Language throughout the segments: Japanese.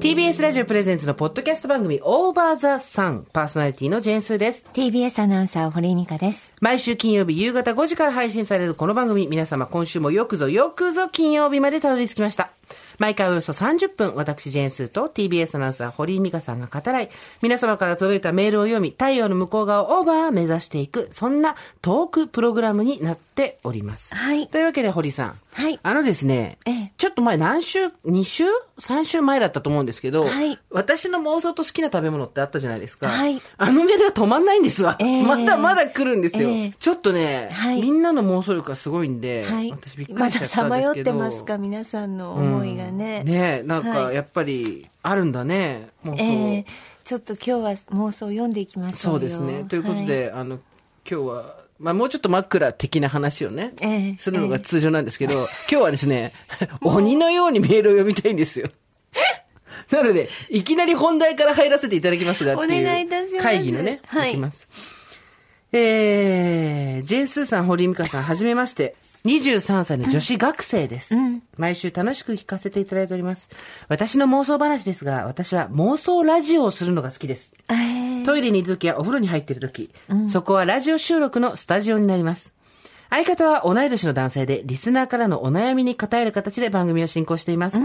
TBS ラジオプレゼンツのポッドキャスト番組オーバーザサンパーソナリティのジェーンスーです。TBS アナウンサー堀井美香です。毎週金曜日夕方5時から配信されるこの番組、皆様今週もよくぞよくぞ金曜日までたどり着きました。毎回およそ30分、私ジェーンスーと TBS アナウンサー堀井美香さんが語らい、皆様から届いたメールを読み、太陽の向こう側をオーバー目指していく、そんなトークプログラムになっております。はいというわけで堀井さん。はいあのですね、ええちょっと前何週、2週 ?3 週前だったと思うんですけど、はい私の妄想と好きな食べ物ってあったじゃないですか。はいあのメールが止まんないんですわ。ええまだまだ来るんですよ。ええちょっとね、はいみんなの妄想力がすごいんで、はい私びっ。くまだりしちゃったさまよっんですけど。てますか、皆さんの思いがね。ねえ、なんかはいやっぱりあるんだね、妄想。ええちょっと今日は妄想を読んでいきましょうよそうですね。ということで、あの、今日は、まあもうちょっと枕的な話をね、ええするのが通常なんですけど、今日はですね、鬼のようにメールを読みたいんですよ。なので、いきなり本題から入らせていただきますが、お願いいたします会議のね、はいいきます。えー、ジェーンスーさん、堀井美香さん、はじめまして。23歳の女子学生です、毎週楽しく聞かせていただいております。私の妄想話ですが、私は妄想ラジオをするのが好きです。ええトイレにいるときやお風呂に入っているとき、そこはラジオ収録のスタジオになります。相方は同い年の男性で、リスナーからのお悩みに答える形で番組を進行しています。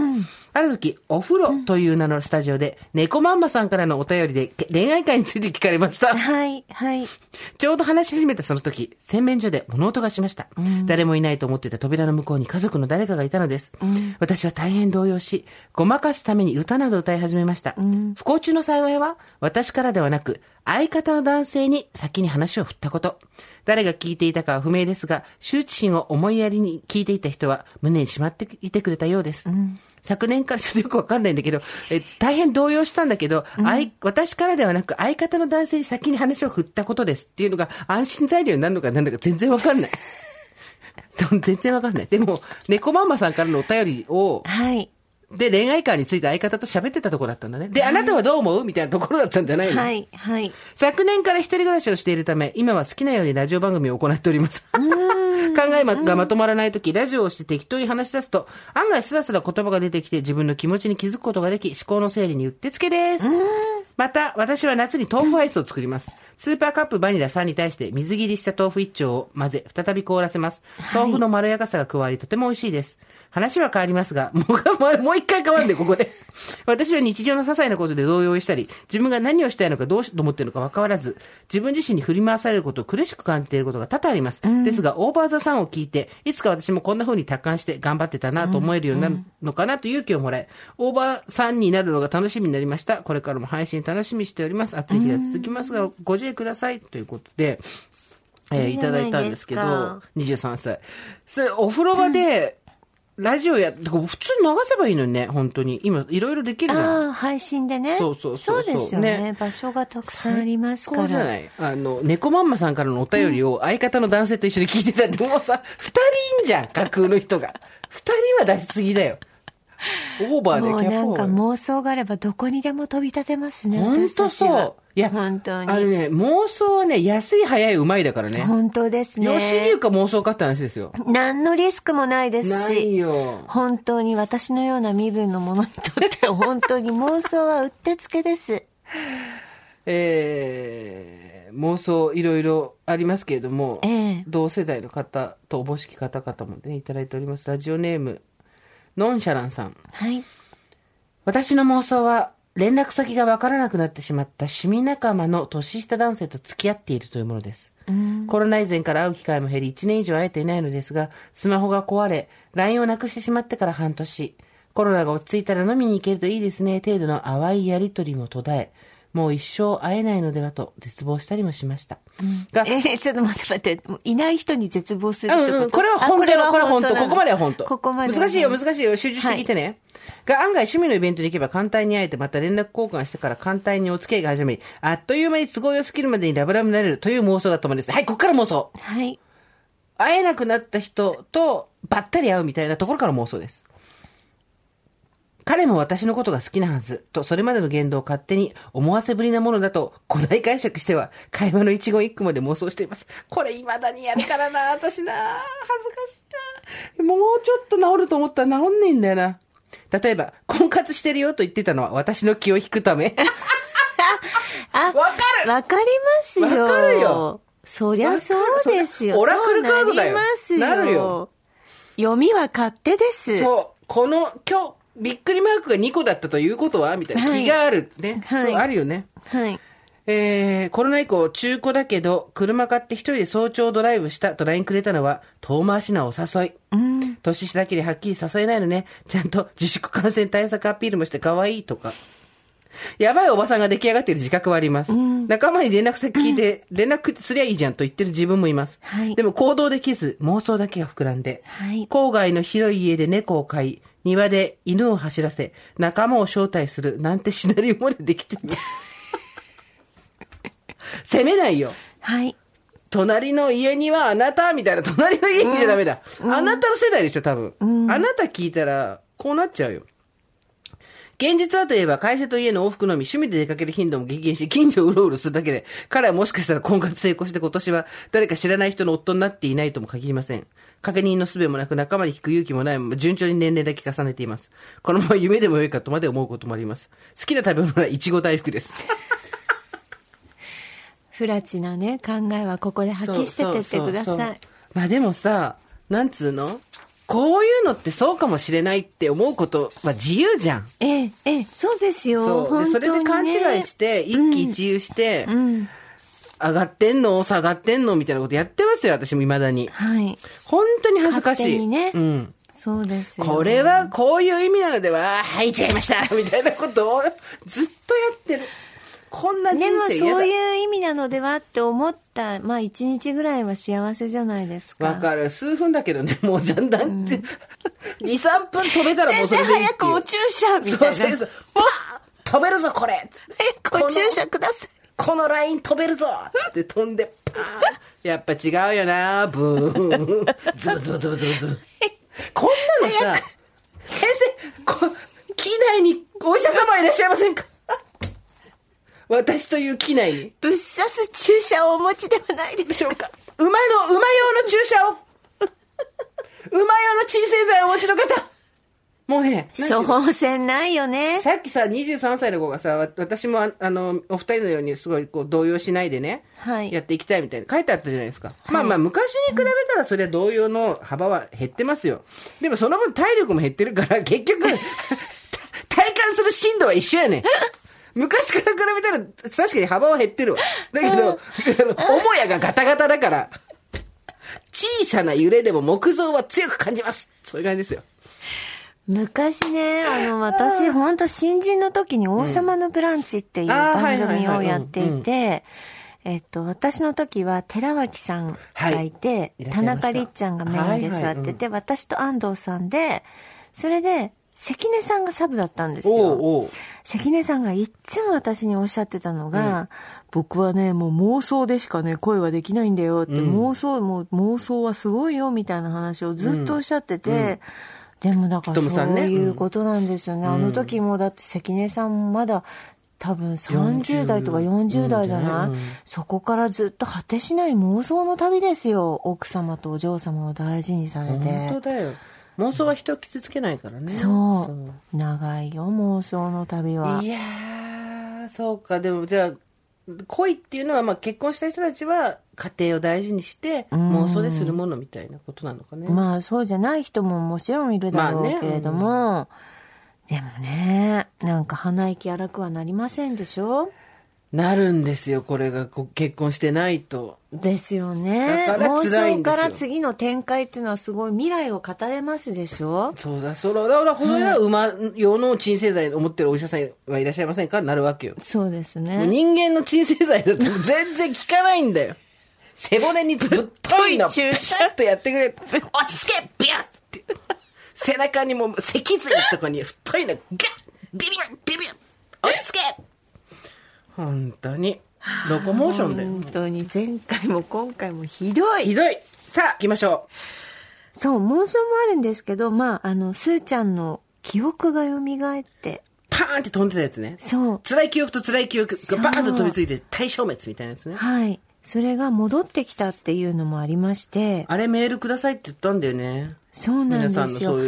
ある時、お風呂という名のスタジオで、猫マンマさんからのお便りで恋愛会について聞かれました。はい、はい。ちょうど話し始めたその時、洗面所で物音がしました。誰もいないと思っていた扉の向こうに家族の誰かがいたのです。私は大変動揺し、ごまかすために歌などを歌い始めました。不幸中の幸いは、私からではなく、相方の男性に先に話を振ったこと。誰が聞いていたかは不明ですが、羞恥心を思いやりに聞いていた人は胸にしまっていてくれたようです。昨年からちょっとよくわかんないんだけど、え大変動揺したんだけど、相私からではなく相方の男性に先に話を振ったことですっていうのが安心材料になるのかなんだか全然わかんない。でも全然わかんない。でも、猫ママさんからのお便りを、はい。で、恋愛観について相方と喋ってたところだったんだね。で、あなたはどう思うみたいなところだったんじゃないの、はい、はい。昨年から一人暮らしをしているため、今は好きなようにラジオ番組を行っております。考えがまとまらないとき、ラジオをして適当に話し出すと、案外スラスラ言葉が出てきて自分の気持ちに気づくことができ、思考の整理にうってつけです。また、私は夏に豆腐アイスを作ります。スーパーカップバニラ3に対して水切りした豆腐1丁を混ぜ、再び凍らせます。豆腐のまろやかさが加わり、とても美味しいです。話は変わりますが、もう、もう一回変わるんで、ここで。私は日常の些細なことで動揺したり、自分が何をしたいのかどうしと思っているのか分からず、自分自身に振り回されることを苦しく感じていることが多々あります。ですが、オーバーザさんを聞いて、いつか私もこんな風に達観して頑張ってたなと思えるようになるのかなと勇気をもらい、オーバーさんになるのが楽しみになりました。これからも配信楽しみにしております。暑い日が続きますが、ご自愛ください。ということで、えーいただいたんですけどか、23歳。それ、お風呂場で、ラジオや、てか普通に流せばいいのにね、本当に。今、いろいろできるじゃん。ああ、配信でね。そうそうそうそうですよねね場所がたくさんありますかこうら。じゃない？あの、猫マンマさんからのお便りを相方の男性と一緒に聞いてたって、もうさ、二人いんじゃん、架空の人が。二人は出しすぎだよ。オーバーでもうキャなんかポ妄想があればどこにでも飛び立てますね。本当そう。いや、本当に。あのね、妄想はね、安い、早い、うまいだからね。本当ですね。吉流か妄想かって話ですよ。何のリスクもないですないし、よ。本当に私のような身分の者にとっては本当に妄想はうってつけです。えー、妄想いろいろありますけれども、ええ同世代の方とおぼしき方々もね、いただいております。ラジオネーム、ノンシャランさん。はい。私の妄想は、連絡先がわからなくなってしまった趣味仲間の年下男性と付き合っているというものです。コロナ以前から会う機会も減り1年以上会えていないのですが、スマホが壊れ、LINE をなくしてしまってから半年、コロナが落ち着いたら飲みに行けるといいですね、程度の淡いやりとりも途絶え、もう一生会えないのではと絶望したりもしました。が、えーちょっと待って待って。もういない人に絶望するってこと、うんうん、これは本当あだ、これは本当。ここまでは本当。ここまでは難しいよ、難しいよ。集中して聞いてね。が、案外趣味のイベントに行けば簡単に会えて、また連絡交換してから簡単にお付き合いが始まり、あっという間に都合良すぎるまでにラブラブになれるという妄想だと思うんです。はい、ここから妄想。はい。会えなくなった人とばったり会うみたいなところから妄想です。彼も私のことが好きなはず、とそれまでの言動を勝手に思わせぶりなものだと古代解釈しては会話の一言一句まで妄想しています。これ未だにやるからな、私な。恥ずかしいな。もうちょっと治ると思ったら治んねえんだよな。例えば、婚活してるよと言ってたのは私の気を引くため。あ、わかるわかりますよ。わかるよ。そりゃそうですよ。オラクルカードだよなりますよ。なるよ。読みは勝手です。そう。この、今日、びっくりマークが2個だったということはみたいな。はい気がある。ね。はいそう、あるよね。はい。えー、コロナ以降、中古だけど、車買って一人で早朝ドライブしたと LINE くれたのは、遠回しなお誘い。うん。年下だけではっきり誘えないのね。ちゃんと自粛感染対策アピールもして可愛いとか。やばいおばさんが出来上がっている自覚はあります。仲間に連絡先聞いて、連絡すりゃいいじゃんと言ってる自分もいます。はいでも行動できず、妄想だけが膨らんで、はい郊外の広い家で猫を飼い、庭で犬を走らせ、仲間を招待するなんてシナリオまでできてる。責めないよ。はい。隣の家にはあなたみたいな、隣の家にじゃダメだ。あなたの世代でしょ、多分。あなた聞いたら、こうなっちゃうよ。現実はといえば、会社と家の往復のみ、趣味で出かける頻度も激減し、近所をうろうろするだけで、彼はもしかしたら婚活成功して今年は、誰か知らない人の夫になっていないとも限りません。確認の術もなく、仲間に聞く勇気もないまま、順調に年齢だけ重ねています。このまま夢でもよいかとまで思うこともあります。好きな食べ物は、いちご大福です。不らちなね、考えはここで吐き捨ててってください。まあでもさ、なんつうの？こういうのってそうかもしれないって思うことは自由じゃん。ええ、ええ、そうですよ。そう。で、それで勘違いして、一喜一憂して、うん。上がってんの？下がってんの？みたいなことやってますよ、私も未だに。はい。本当に恥ずかしい。ねうん。そうですよ。これはこういう意味なのでは、はい、違いましたみたいなことをずっとやってる。こんな人でも生嫌だ。そういう意味なのではって思った、まあ一日ぐらいは幸せじゃないですか。わかる。数分だけどね、もうじゃんだんって、2、3分飛べたらもうそれでいいっていう。早くお注射みたいな。そうそう飛べるぞ、これ早くお注射ください。このライン飛べるぞって飛んで、パーンやっぱ違うよなブーン。ズブズブズブズブズブ。こんなのさ、先生、こ機内にお医者様いらっしゃいませんか？私という機内に。ぶっ刺す注射をお持ちではないでしょうか。馬の、馬用の注射を 馬用の鎮静剤をお持ちの方もうね、処方箋ないよね。さっきさ、23歳の子がさ、わ私もああの、お二人のようにすごいこう動揺しないでね、はいやっていきたいみたいな書いてあったじゃないですか。まあまあ、昔に比べたらそれは動揺の幅は減ってますよ。でもその分体力も減ってるから、結局、体感する振度は一緒やねん。昔から比べたら、確かに幅は減ってるわ。だけど、母屋がガタガタだから、小さな揺れでも木造は強く感じます。そういう感じですよ。昔ね、あの、私、本当新人の時に王様のブランチっていう番組をやっていて、えっと、私の時は寺脇さんがいて、田中りっちゃんがメインで座ってて、私と安藤さんで、それで、関根さんがサブだったんですよ。関根さんがいっつも私におっしゃってたのが、僕はね、もう妄想でしかね、声はできないんだよって、妄想、もう妄想はすごいよみたいな話をずっとおっしゃってて、でもだからそういうことなんですよね。あの時もだって関根さんもまだ多分30代とか40代じゃない、うんそこからずっと果てしない妄想の旅ですよ。奥様とお嬢様を大事にされて。本当だよ。妄想は人を傷つけないからね。そう長いよ、妄想の旅は。いやー、そうか。でもじゃあ、恋っていうのは、まあ結婚した人たちは家庭を大事にして妄想でするものみたいなことなのかね。まあそうじゃない人ももちろんいるだろうまあねけれども、でもね、なんか鼻息荒くはなりませんでしょ？なるんですよ、これがこ結婚してないと。ですよね。だから妄辛いんですよ想から次の展開っていうのはすごい未来を語れますでしょ？そうだ、その、だから、この間、馬用の鎮静剤を持ってるお医者さんはいらっしゃいませんか？なるわけよ。そうですね。人間の鎮静剤だと全然効かないんだよ。背骨にぶっといの、ピシャッとやってくれ。落ち着けビャッって。背中にも脊髄とかに太いの、ガッビビンビビン落ち着け本当に。ロコモーションだよ。本当に前回も今回もひどい。ひどい。さあ、行きましょそう、妄想もあるんですけど、まあ、あの、すーちゃんの記憶が蘇って、う。パーンって飛んでたやつね。そう、辛い記憶と辛い記憶がバーンと飛びついて対消滅みたいなやつね。はい。それが戻ってきたっていうのもありまして、あれメールくださいって言ったんだよね。そうなんですよ。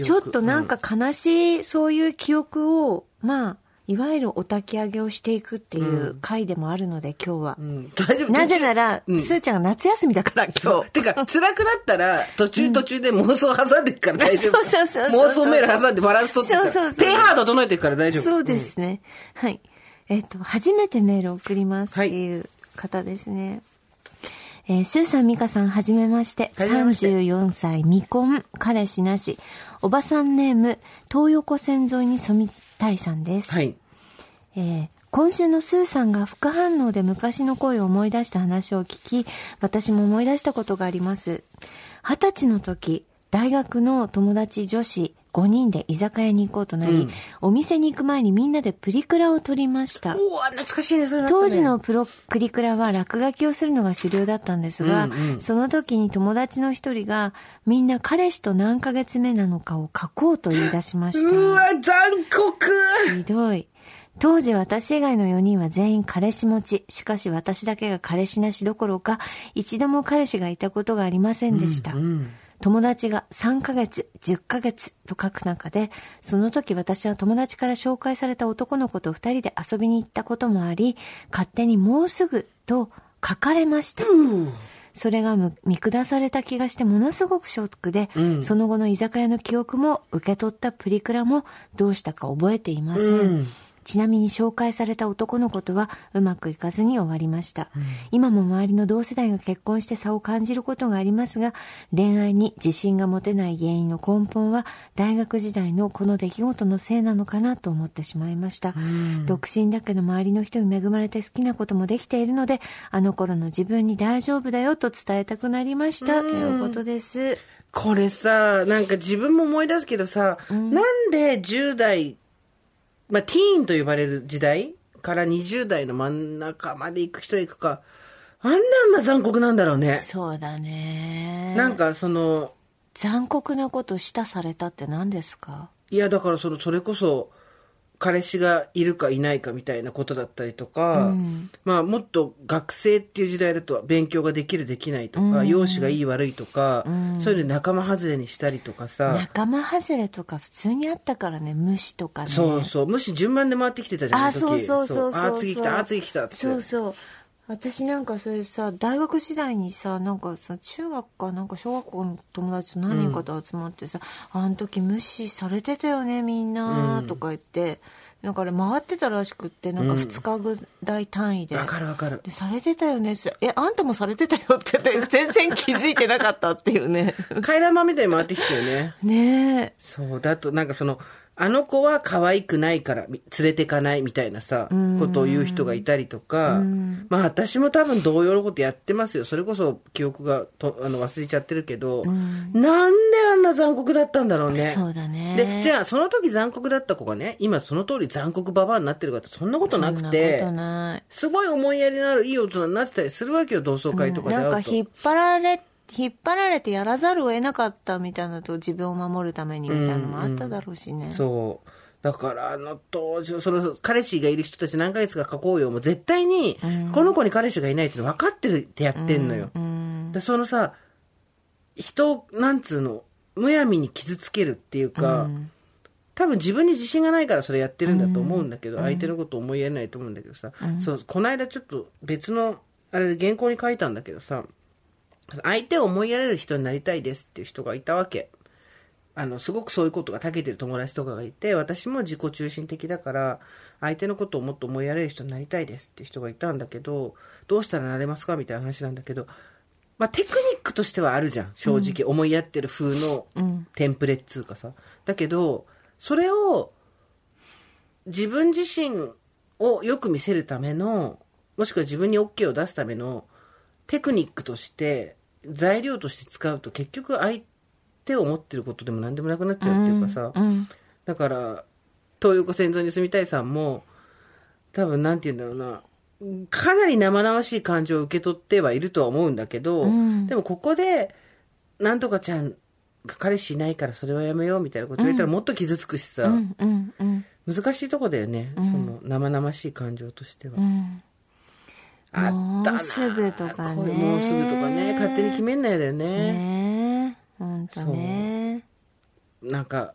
ちょっとなんか悲しい、そういう記憶を、まあ、いわゆるお焚き上げをしていくっていう回でもあるので、今日は。うん。大丈夫なぜなら、うんすーちゃんが夏休みだから、今日。てか、辛くなったら、途中途中で妄想挟んでるから大丈夫。そうそうそうそう妄想メール挟んでバランス取って。そうそうペーハード整えてるから大丈夫。そうですね。はい。えっ、と、初めてメールを送りますっていう方ですね。えースーさん、ミカさん、はじめまして。して34歳、未婚、彼氏なし。おばさんネーム、東横線沿いに染みたいさんです。はい。えー今週のスーさんが副反応で昔の恋を思い出した話を聞き、私も思い出したことがあります。二十歳の時、大学の友達女子5人で居酒屋に行こうとなり、うんお店に行く前にみんなでプリクラを撮りました。おお懐かしいね、それ、当時のプロプリクラは落書きをするのが主流だったんですが、うんうんその時に友達の一人が、みんな彼氏と何ヶ月目なのかを書こうと言い出しました。うわ、残酷ひどい。当時私以外の4人は全員彼氏持ち。しかし私だけが彼氏なしどころか、一度も彼氏がいたことがありませんでした。うん。友達が3ヶ月、10ヶ月と書く中で、その時私は友達から紹介された男の子と二人で遊びに行ったこともあり、勝手にもうすぐと書かれました。それがむ見下された気がしてものすごくショックで、うんその後の居酒屋の記憶も受け取ったプリクラもどうしたか覚えていません。うんちなみに紹介された男の子とはうまくいかずに終わりました。今も周りの同世代が結婚して差を感じることがありますが、恋愛に自信が持てない原因の根本は大学時代のこの出来事のせいなのかなと思ってしまいました。独身だけど周りの人に恵まれて好きなこともできているので、あの頃の自分に大丈夫だよと伝えたくなりました。ということです。これさ、なんか自分も思い出すけどさ、なんで10代、まあ、ティーンと呼ばれる時代から20代の真ん中まで行く人行くか、あんなあんな残酷なんだろうね。そうだね。なんかその、残酷なことしたされたって何ですか？いやだからその、それこそ、彼氏がいるかいないかみたいなことだったりとか、まあもっと学生っていう時代だと勉強ができるできないとか、容姿がいい悪いとか、そういうの仲間外れにしたりとかさ、仲間外れとか普通にあったからね無視とかね。そうそう。無視順番で回ってきてたじゃん。あの時。そうそうそう。そう。あー次来た、あー次来たって。そうそう私なんかそれさ大学時代にさなんかさ中学かなんか小学校の友達と何人かと集まってさ、あの時無視されてたよねみんなとか言って、なんかあれ回ってたらしくってなんか2日ぐらい単位で、わかるわかる。でされてたよねえあんたもされてたよって言って全然気づいてなかったっていうね回覧板みたいに回ってきたよね。ねえそう。だと、なんかその、あの子は可愛くないからみ連れてかないみたいなさ、ことを言う人がいたりとか、まあ私も多分同様のことやってますよ。それこそ記憶がとあの忘れちゃってるけど、なんであんな残酷だったんだろうね。そうだねで、じゃあその時残酷だった子がね、今その通り残酷ババアになってるかってそんなことなくて、すごい思いやりのあるいい大人になってたりするわけよ、同窓会とかで会うと。なんか引っ張られ引っ張られてやらざるを得なかったみたいなと自分を守るためにみたいなのもあっただろうしね、そう。だから、あの当時、その、彼氏がいる人たち何ヶ月か書こうよ。もう絶対に、この子に彼氏がいないって分かってるってやってんのよ。で、そのさ、人を、なんつうの、むやみに傷つけるっていうか、多分自分に自信がないからそれやってるんだと思うんだけど、相手のこと思いやれないと思うんだけどさ、そう、この間ちょっと別の、あれ原稿に書いたんだけどさ、相手を思いやれる人になりたいですっていう人がいたわけ。あの、すごくそういうことが長けてる友達とかがいて、私も自己中心的だから、相手のことをもっと思いやれる人になりたいですっていう人がいたんだけど、どうしたらなれますかみたいな話なんだけど、まあ、テクニックとしてはあるじゃん。正直、思いやってる風のテンプレっつうかさ。だけど、それを、自分自身をよく見せるための、もしくは自分に OK を出すためのテクニックとして、材料として使うと結局相手を思ってることでも何でもなくなっちゃうっていうかさ、うん。だから、東横線沿いに住みたいさんも、多分なんて言うんだろうな、かなり生々しい感情を受け取ってはいるとは思うんだけど、んでもここで、なんとかちゃんが彼氏いないからそれはやめようみたいなこと言ったらもっと傷つくしさ、うん。うん。うん。難しいとこだよね、その生々しい感情としては。うん。あったなもうすぐとかねもうすぐとかね、勝手に決めんないだよね。ねえ。ほんとね。なんか、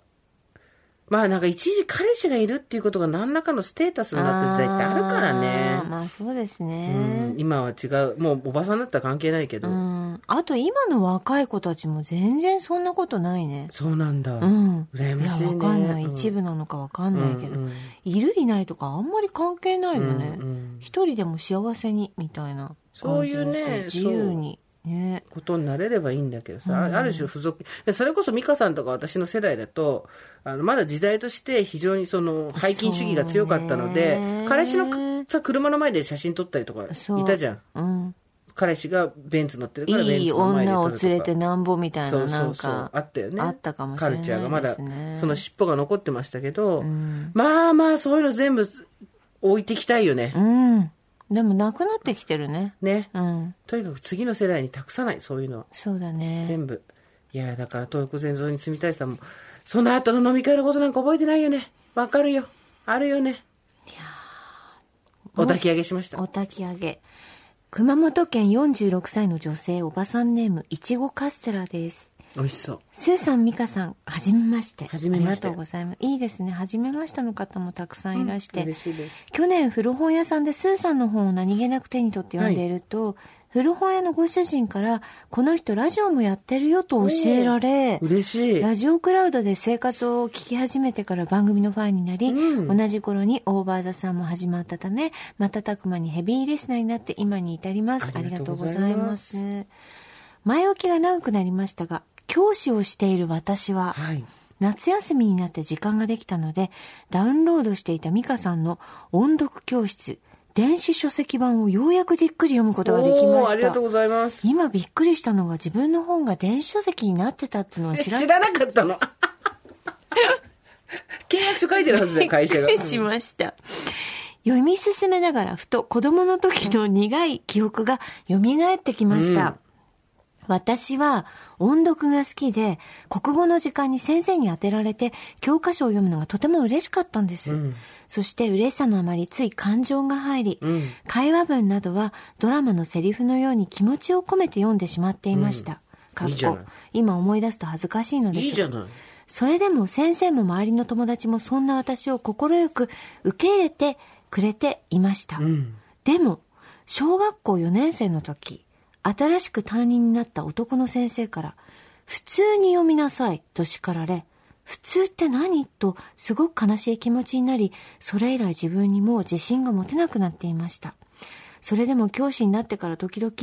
まあなんか一時彼氏がいるっていうことが何らかのステータスになった時代ってあるからね。まあそうですうねん、。今は違う。もうおばさんだったら関係ないけど。うん。あと今の若い子たちも全然そんなことないね。そうなんだ。うん。羨ましいねや、わかんない。うん一部なのかわかんないけど。うんうんいるいないとかあんまり関係ないよね。うんうん一人でも幸せに、みたいなそういうね自由に。ね。ことになれればいいんだけどさ、あある種付属。でそれこそ美香さんとか私の世代だと、あの、まだ時代として非常にその、背筋主義が強かったので、彼氏のさ、車の前で写真撮ったりとかいたじゃん。うん。彼氏がベンツ乗ってるからベンいいツの前で女を撮るとか。連れてなんぼみたいそな、なうそうんそうか。あったよねあったかもしれないカルチャーがまだその尻尾が残ってましたけど、んまあまあそういうの全部置いていきたいよね、うん。でもなくなってきてるね。ねうん。とにかく次の世代に託さないそういうのはそうだね。全部いやだから東北線沿いに住みたいさんもその後の飲み会のことなんか覚えてないよねわかるよあるよねお焚き上げしましたお焚き上げ。熊本県46歳の女性おばさんネームいちごカステラです。美味しそうスーさん、ミカさん、はじめまして。はじめましてありがとうございます。いいですね。はじめましての方もたくさんいらして。嬉しいです去年古本屋さんでスーさんの本を何気なく手に取って読んでいると、古本屋のご主人から、この人ラジオもやってるよと教えられ、嬉しい。ラジオクラウドで生活を聞き始めてから番組のファンになり、うん。同じ頃にオーバーザさんも始まったため、瞬く間にヘビーリスナーになって今に至ります。あありりがとうございまざいますす。前置きが長くなりましたが、教師をしている私は、はい。夏休みになって時間ができたので、ダウンロードしていたミカさんの音読教室、電子書籍版をようやくじっくり読むことができましたありがとう。ございます今びっくりしたのが自分の本が電子書籍になってたっていうのは知ら知らなかったの？契約書書いてるはずだよ 会社がびっくりしました。読み進めながらふと子供の時の苦い記憶が蘇ってきました。うん私は音読が好きで、国語の時間に先生に当てられて教科書を読むのがとても嬉しかったんです。うんそして嬉しさのあまりつい感情が入り、うん会話文などはドラマのセリフのように気持ちを込めて読んでしまっていました。かっこいい今思い出すと恥ずかしいのです。いいじゃないそれでも先生も周りの友達もそんな私を快く受け入れてくれていました。うんでも、小学校4年生の時、新しく担任になった男の先生から、普通に読みなさいと叱られ、普通って何？とすごく悲しい気持ちになり、それ以来自分にもう自信が持てなくなっていました。それでも教師になってから時々、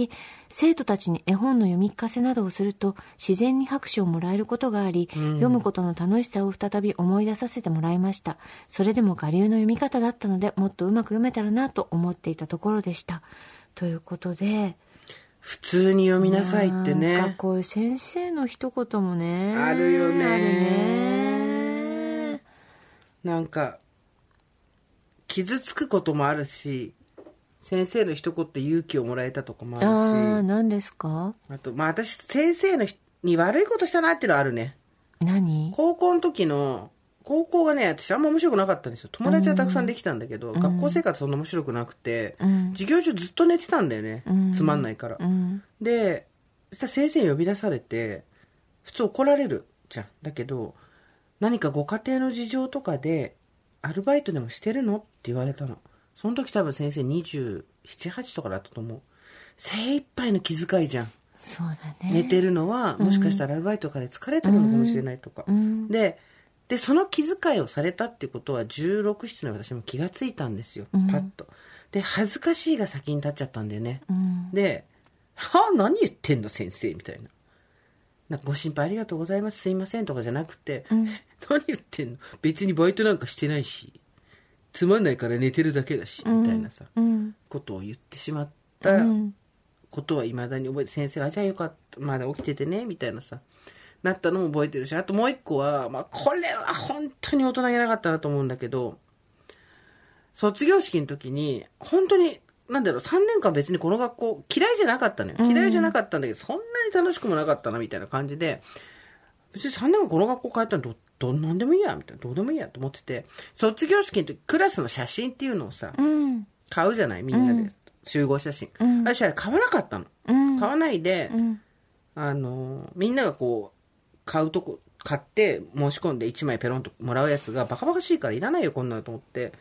生徒たちに絵本の読み聞かせなどをすると、自然に拍手をもらえることがあり、読むことの楽しさを再び思い出させてもらいました。それでも我流の読み方だったので、もっとうまく読めたらなと思っていたところでした。ということで、普通に読みなさいってなんかねこういう先生の一言もね。あるよねあるね。なんか傷つくこともあるし先生の一言で勇気をもらえたとかもあるしああ、何ですか？あと、まあ私、先生の人に悪いことしたなっていうのはあるね。何？高校の時の、高校がね、私あんま面白くなかったんですよ。友達はたくさんできたんだけど、学校生活そんな面白くなくて、うん授業中ずっと寝てたんだよね。んつまんないから。うん。で、そしたら先生に呼び出されて、普通怒られるじゃん。だけど、何かご家庭の事情とかで、アルバイトでもしてるのって言われたの。その時多分先生27、8とかだったと思う。精一杯の気遣いじゃん。そうだね。寝てるのは、もしかしたらアルバイトとかで疲れてるのかもしれないとか。んで、で、その気遣いをされたっていうことは、16、7の私も気がついたんですよ。パッと。で、恥ずかしいが先に立っちゃったんだよね。うん。で、はあ、何言ってんの、先生、みたいな。なんかご心配ありがとうございます、すいませんとかじゃなくて、何言ってんの？別にバイトなんかしてないし、つまんないから寝てるだけだし、みたいなさ、うん。ことを言ってしまったうん。ことは未だに覚えて、先生が、あじゃあよかった、まだ起きててね、みたいなさ、なったのも覚えてるし、あともう一個は、まあ、これは本当に大人げなかったなと思うんだけど、卒業式の時に、本当に、なんだろう、3年間別にこの学校嫌いじゃなかったのよ。嫌いじゃなかったんだけど、そんなに楽しくもなかったな、みたいな感じで、別に3年間この学校帰ったらど、どんなんでもいいや、みたいな、どうでもいいやと思ってて、卒業式の時、クラスの写真っていうのをさ、うん。買うじゃないみんなで、集合写真。私あれ買わなかったの。うん。買わないで、うん。あの、みんながこう、買うとこ、買って申し込んで1枚ペロンともらうやつがバカバカしいからいらないよ、こんなのと思って。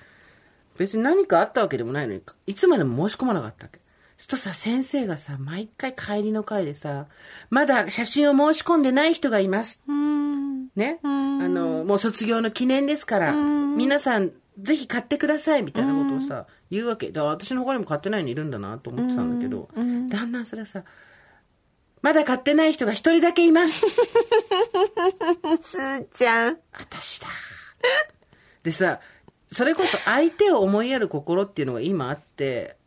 別に何かあったわけでもないのに、いつまでも申し込まなかったわけ。するとさ、先生がさ、毎回帰りの会でさ、まだ写真を申し込んでない人がいます。うん。ね？あの、もう卒業の記念ですから、皆さん、ぜひ買ってください、みたいなことをさ、言うわけ。だから私の他にも買ってないのいるんだなと思ってたんだけど、だんだんそれさ、まだ買ってない人が一人だけいます。すーちゃん。私だ。でさ、それこそ相手を思いやる心っていうのが今あって、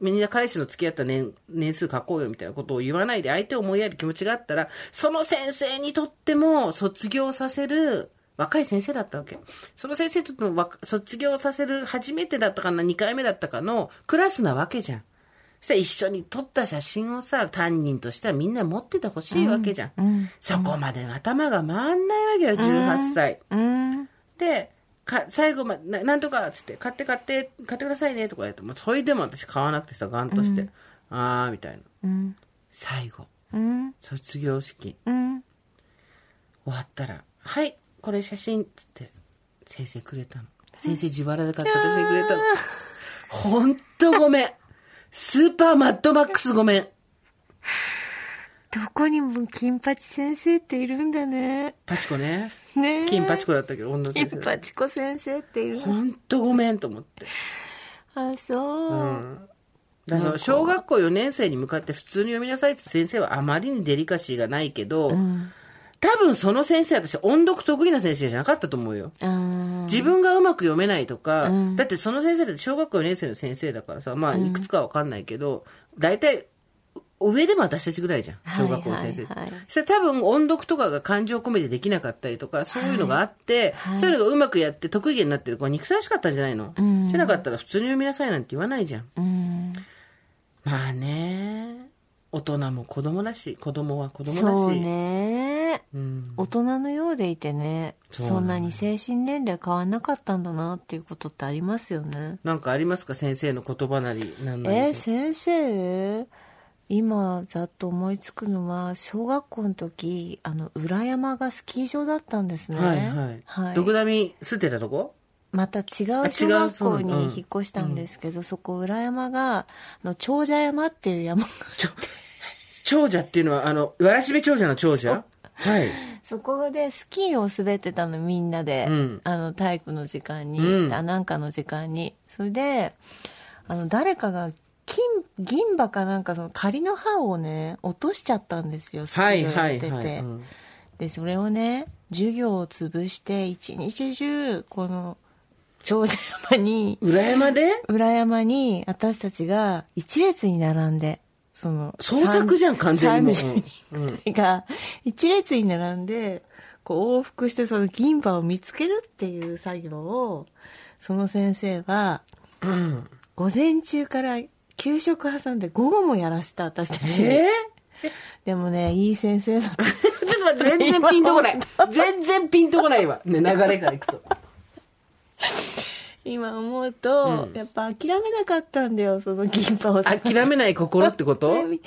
みんな彼氏の付き合った年年数書こうよみたいなことを言わないで相手を思いやる気持ちがあったら、その先生にとっても卒業させる若い先生だったわけ。その先生にとってもわ卒業させる初めてだったかな、2回目だったかのクラスなわけじゃん。そしたら一緒に撮った写真をさ、担任としてはみんな持っててほしいわけじゃん。そこまで頭が回んないわけよ、18歳。うん。で、か、最後まで、ななんとか、つって、買って買って、買ってくださいね、とか言って、もうそれでも私買わなくてさ、ガンとして、あー、みたいな。うん。最後、うん。卒業式、うん。終わったら、はい、これ写真、つって、先生くれたの。先生自腹で買って私にくれたの。ほんとごめん。スーパーマッドマックスごめん。どこにも金八先生っているんだね。パチコね。ねえ。金パチコだったけど、女の金先生。八子先生っているほんとごめんと思って。あ、そう。だからその小学校4年生に向かって普通に読みなさいって先生はあまりにデリカシーがないけど、多分その先生私音読得意な先生じゃなかったと思うよ。自分がうまく読めないとか、だってその先生だって小学校4年生の先生だからさ、まあいくつかわかんないけど、大体、上でも私たちぐらいじゃん。小学校の先生って。はいはいはい多分音読とかが感情込めてできなかったりとか、そういうのがあって、そういうのがうまくやって得意げになってる子は憎たらしかったんじゃないの、じゃなかったら普通に読みなさいなんて言わないじゃん。うん。まあね、大人も子供だし、子供は子供だし。そうね。うん。大人のようでいてね、そんなに精神年齢変わんなかったんだなっていうことってありますよね。なんかありますか？先生の言葉なり、なんなり。えー先生？今ざっと思いつくのは小学校の時あの裏山がスキー場だったんですねはいはい。はいドクダミ吸ってたとこ？また違う小学校に引っ越したんですけど、そこ裏山があの長者山っていう山が長者っていうのは、あの、わらしべ長者の長者？はい。そこでスキーを滑ってたのみんなで、うん。あの体育の時間に、うん。あなんかの時間に。それであの誰かが金銀歯かなんかその仮の歯をね落としちゃったんですよスキはいーをやってて、はいはい。うん。でそれをね授業を潰して一日中この長者山に裏山で？裏山に私たちが一列に並んでその創作じゃん完全にもう30人が一列に並んでこう往復してその銀歯を見つけるっていう作業をその先生はうん。午前中から給食挟んで午後もやらせた私たちに、えでもねいい先生だったー、ちょっと待って、全然ピンとこない。全然ピンとこないわ。ね、流れからいくと。今思うと、やっぱ諦めなかったんだよその銀歯を諦めない心ってこと？み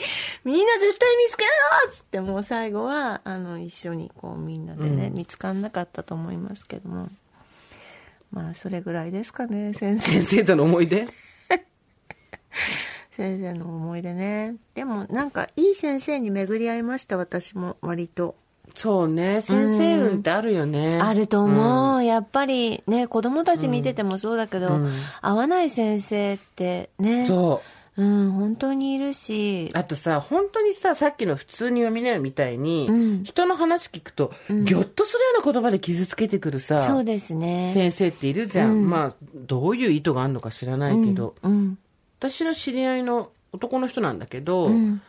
みんな絶対見つけるよっつってもう最後はあの一緒にこうみんなでね、見つかんなかったと思いますけども。まあそれぐらいですかね先生。先生との思い出？先生の思い出ね。でもなんかいい先生に巡り合いました、私も割と。そうね。先生運ってあるよね。あると思う。やっぱりね、子供たち見ててもそうだけど、合わない先生ってね。そう。うん、本当にいるし。あとさ、本当にさ、さっきの普通に読みなよみたいに、うん人の話聞くと、ぎょっとするような言葉で傷つけてくるさ、そうですね。先生っているじゃん。まあ、どういう意図があるのか知らないけど、うん。私の知り合いの男の人なんだけど、うん。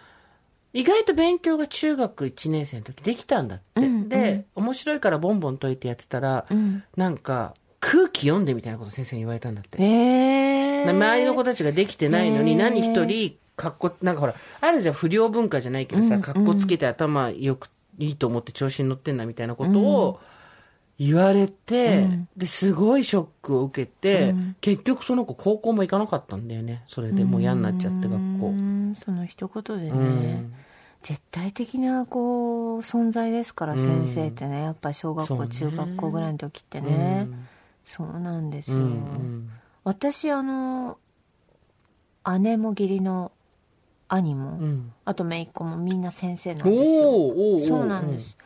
意外と勉強が中学1年生の時できたんだって。うんで、面白いからボンボン解いてやってたら、うん。なんか、空気読んでみたいなこと先生に言われたんだって。えー。周りの子たちができてないのに、何一人、かっこ、なんかほら、あるじゃん、不良文化じゃないけどさ、かっこつけて頭よく、いいと思って調子に乗ってんなみたいなことを言われて、で、すごいショックを受けて、結局その子高校も行かなかったんだよね。それでもう嫌になっちゃって学う校。ん、その一言でね。うん。絶対的なこう存在ですから、先生ってね。やっぱ小学校、ね中学校ぐらいの時ってね、そうなんですよ、うん私あの姉も義理の兄も、うん。あと姪っ子もみんな先生なんおですよ。そうなんです、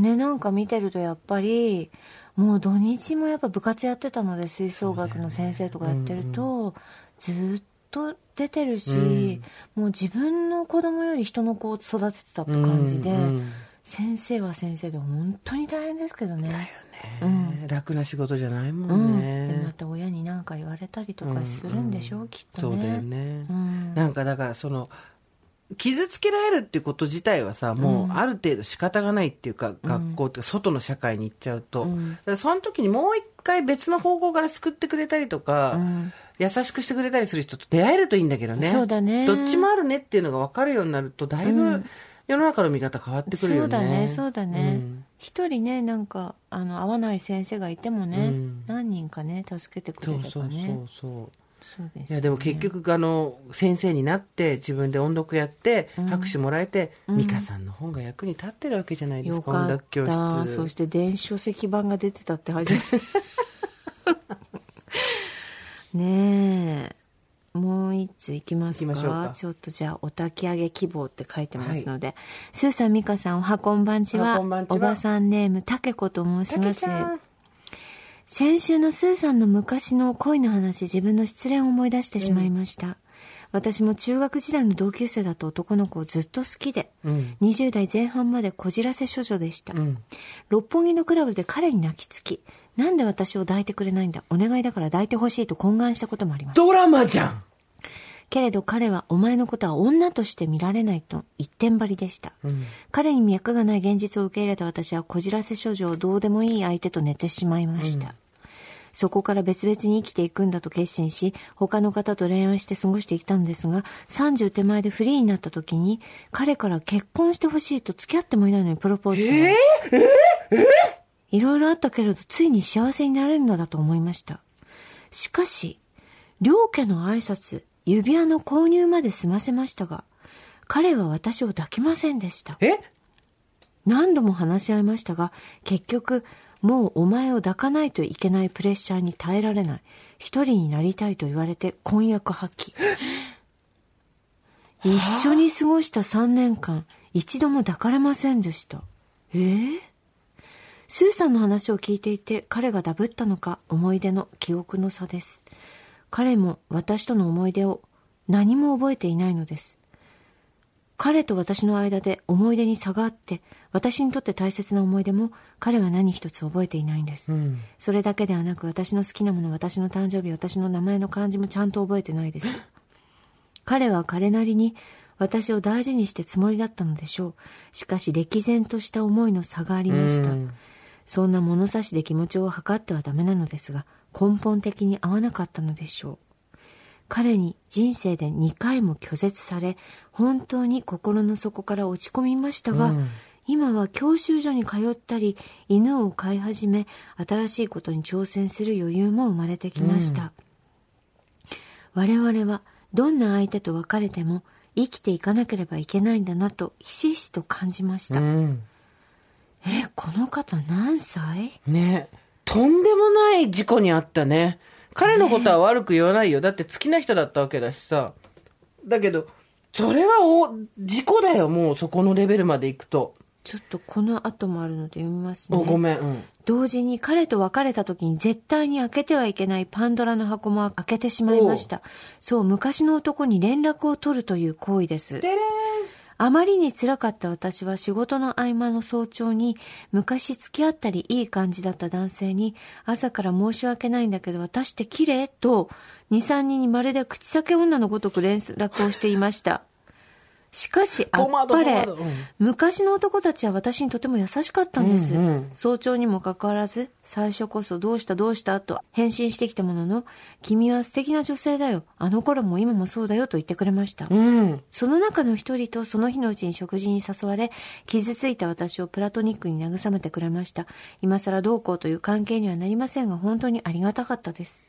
姉なんか見てるとやっぱりもう土日もやっぱ部活やってたので吹奏楽の先生とかやってると、ずっと出てるし、もう自分の子供より人の子を育ててたって感じで、うんうん先生は先生で本当に大変ですけどね。ね。楽な仕事じゃないもうん。ん、ね。でまた親に何か言われたりとかするんでしょう、きっとね。そうだよね。うん。なんかだからその、傷つけられるっていうこと自体はさ、もうある程度仕方がないっていうか、学校っていうか外の社会に行っちゃうと、うん。だからその時にもう一回別の方向から救ってくれたりとか、うん。優しくしてくれたりする人と出会えるといいんだけどね。そうだね。どっちもあるねっていうのが分かるようになると、だいぶ世の中の見方変わってくるよね。そうだねそうだね。ん。一、人ねなんかあの合わない先生がいてもね、うん。何人かね助けてくれればね。そうそうそうそう。そうですいやでも結局あの先生になって自分で音読やって拍手もらえて、美香さんの本が役に立ってるわけじゃないですか音楽教た室。そして電子書籍版が出てたって初めて。ねえ。もう一通いきますか？ちょっとじゃあお焚き上げ希望って書いてますので、スーさん美香さんおはこんばんちおはおばさんネームたけこと申します先週のスーさんの昔の恋の話自分の失恋を思い出してしまいました、私も中学時代の同級生だった男の子をずっと好きで、うん。20代前半までこじらせ処女でした、うん。六本木のクラブで彼に泣きつきなんで私を抱いてくれないんだお願いだから抱いてほしいと懇願したこともあります。ドラマじゃんけれど彼はお前のことは女として見られないと一点張りでした、彼に脈がない現実を受け入れた私はこじらせ処女をどうでもいい相手と寝てしまいました、そこから別々に生きていくんだと決心し、他の方と恋愛して過ごしていたんですが、30手前でフリーになった時に、彼から結婚してほしいと付き合ってもいないのにプロポーズされ、いろいろあったけれど、ついに幸せになれるのだと思いました。しかし、両家の挨拶、指輪の購入まで済ませましたが、彼は私を抱きませんでした。え？何度も話し合いましたが、結局、もうお前を抱かないといけないプレッシャーに耐えられない。一人になりたいと言われて婚約破棄。一緒に過ごした3年間、一度も抱かれませんでした。え？ースーさんの話を聞いていて彼がダブったのか思い出の記憶の差です。彼も私との思い出を何も覚えていないのです。彼と私の間で思い出に差があって、私にとって大切な思い出も彼は何一つ覚えていないんです。んそれだけではなく私の好きなもの、私の誕生日、私の名前の漢字もちゃんと覚えてないです。彼は彼なりに私を大事にしてつもりだったのでしょう。しかし歴然とした思いの差がありました。うんそんな物差しで気持ちを測ってはダメなのですが、根本的に合わなかったのでしょう。彼に人生で2回も拒絶され、本当に心の底から落ち込みましたが、うん今は教習所に通ったり、犬を飼い始め、新しいことに挑戦する余裕も生まれてきました。我々はどんな相手と別れても生きていかなければいけないんだなとひしひしと感じました。うんえ、この方何歳？ねとんでもない事故にあったね彼のことは悪く言わないよだって好きな人だったわけだしさだけど、それはお、事故だよ、もうそこのレベルまで行くと。ちょっとこの後もあるので読みますね。お、ごめん。うん。同時に彼と別れた時に絶対に開けてはいけないパンドラの箱も開けてしまいました。そう、昔の男に連絡を取るという行為です。でれあまりに辛かった私は仕事の合間の早朝に昔付き合ったりいい感じだった男性に朝から申し訳ないんだけど私って綺麗と2、3人にまるで口裂け女のごとく連絡をしていました。しかし、あっぱれうん、昔の男たちは私にとても優しかったんです。うんうん早朝にもかかわらず、最初こそどうしたどうしたと返信してきたものの、君は素敵な女性だよ。あの頃も今もそうだよと言ってくれました。うん。その中の一人とその日のうちに食事に誘われ、傷ついた私をプラトニックに慰めてくれました。今更どうこうという関係にはなりませんが、本当にありがたかったです。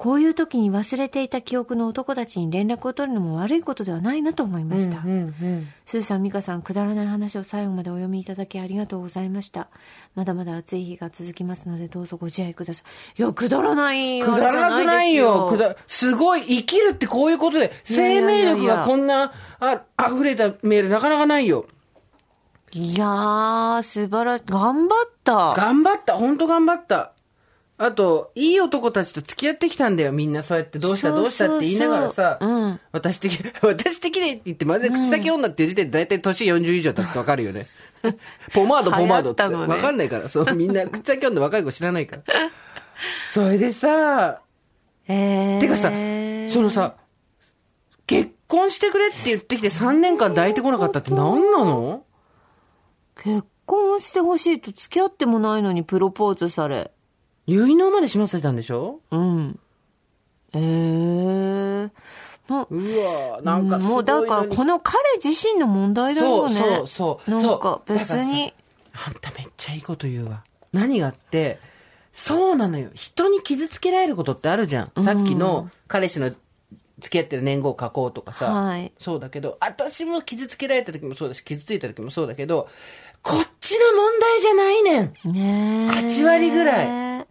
こういう時に忘れていた記憶の男たちに連絡を取るのも悪いことではないなと思いました。うんうん。スーさん、ミカさん、くだらない話を最後までお読みいただきありがとうございました。まだまだ暑い日が続きますので、どうぞご自愛ください。いや、くだらない、くだらなくないよ。くだ、すごい、生きるってこういうことで、生命力がこんな、あ、溢れたメールなかなかないよ。いやー、素晴らしい。頑張った。頑張った。ほんと頑張った。あと、いい男たちと付き合ってきたんだよ、みんな。そうやって、どうしたどうしたって言いながらさ、私的、私的でって言って、まるで口先女っていう時点で大体年40以上だってわかるよね。ポマード、ポマードってわかんないから、そう、みんな 口先女若い子知らないから。それでさ、えー、てかさ、そのさ、結婚してくれって言ってきて3年間抱いてこなかったって何なの？結婚してほしいと付き合ってもないのにプロポーズされ。結納までしませたんでしょ？うん。えー。もううわなんかもいうだからこの彼自身の問題だよね。そうそうそう。なんそうか別に。。あんためっちゃいいこと言うわ。何があって、そうなのよ。人に傷つけられることってあるじゃん。さっきの彼氏の付き合ってる年号を書こうとかさ。はいそうだけど、私も傷つけられた時もそうだし、傷ついた時もそうだけど、こっちの問題じゃないねん。ねえ8割ぐらい。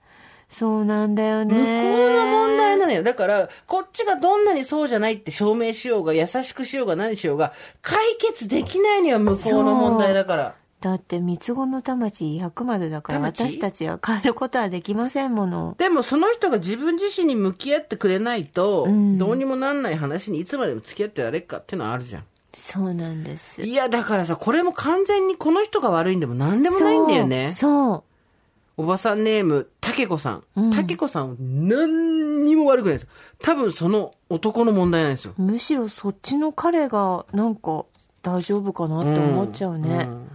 そうなんだよね。向こうの問題なのよ。だから、こっちがどんなにそうじゃないって証明しようが、優しくしようが何しようが、解決できないのよ、向こうの問題だから。だって三つ子の魂100までだから魂私たちは変えることはできませんもの。でもその人が自分自身に向き合ってくれないと、んどうにもなんない話にいつまでも付き合ってられっかっていうのはあるじゃん。そうなんです。いや、だからさ、これも完全にこの人が悪いんでも何でもないんだよね。そう。おばさんネーム、たけこさん。うんたけこさんは何にも悪くないです。多分その男の問題なんですよ。むしろそっちの彼がなんか大丈夫かなって思っちゃうね。ん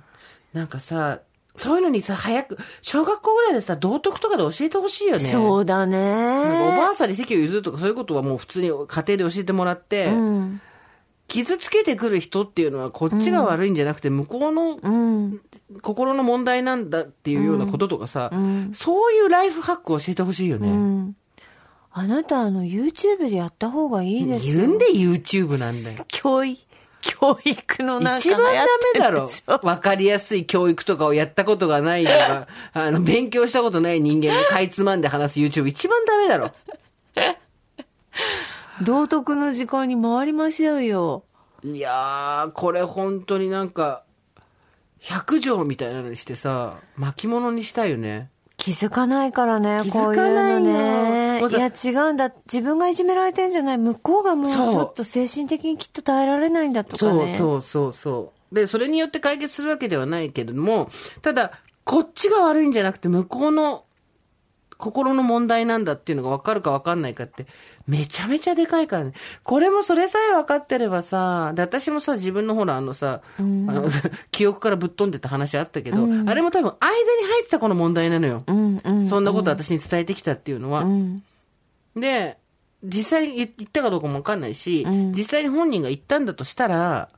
なんかさ、そういうのにさ、早く、小学校ぐらいでさ、道徳とかで教えてほしいよね。そうだね。おばあさんに席を譲るとかそういうことはもう普通に家庭で教えてもらって、うん。傷つけてくる人っていうのはこっちが悪いんじゃなくて、向こうのうん。心の問題なんだっていうようなこととかさ、うん。そういうライフハックを教えてほしいようね。ん。あなた、あの、YouTube でやった方がいいですよ。言うんで YouTube なんだよ。教育、教育のなんか一番ダメだろ。わかりやすい教育とかをやったことがないのが、あの、勉強したことない人間でかいつまんで話す YouTube 一番ダメだろ。道徳の時間に回りましょうよ。いやー、これ本当になんか、百条みたいなのにしてさ、巻物にしたいよね。気づかないからね、気こういうづかないねいや、違うんだ。自分がいじめられてんじゃない。向こうがもうちょっと精神的にきっと耐えられないんだとかそうね。そうそうそう。で、それによって解決するわけではないけれども、ただ、こっちが悪いんじゃなくて、向こうの心の問題なんだっていうのが分かるか分かんないかって、めちゃめちゃでかいからね。これもそれさえ分かってればさ、で、私もさ、自分のほら、あのさ、あの、記憶からぶっ飛んでた話あったけど、あれも多分間に入ってたこの問題なのよ。うんうん。そんなこと私に伝えてきたっていうのは。うん。で、実際に言ったかどうかもわかんないし、うん実際に本人が言ったんだとしたら、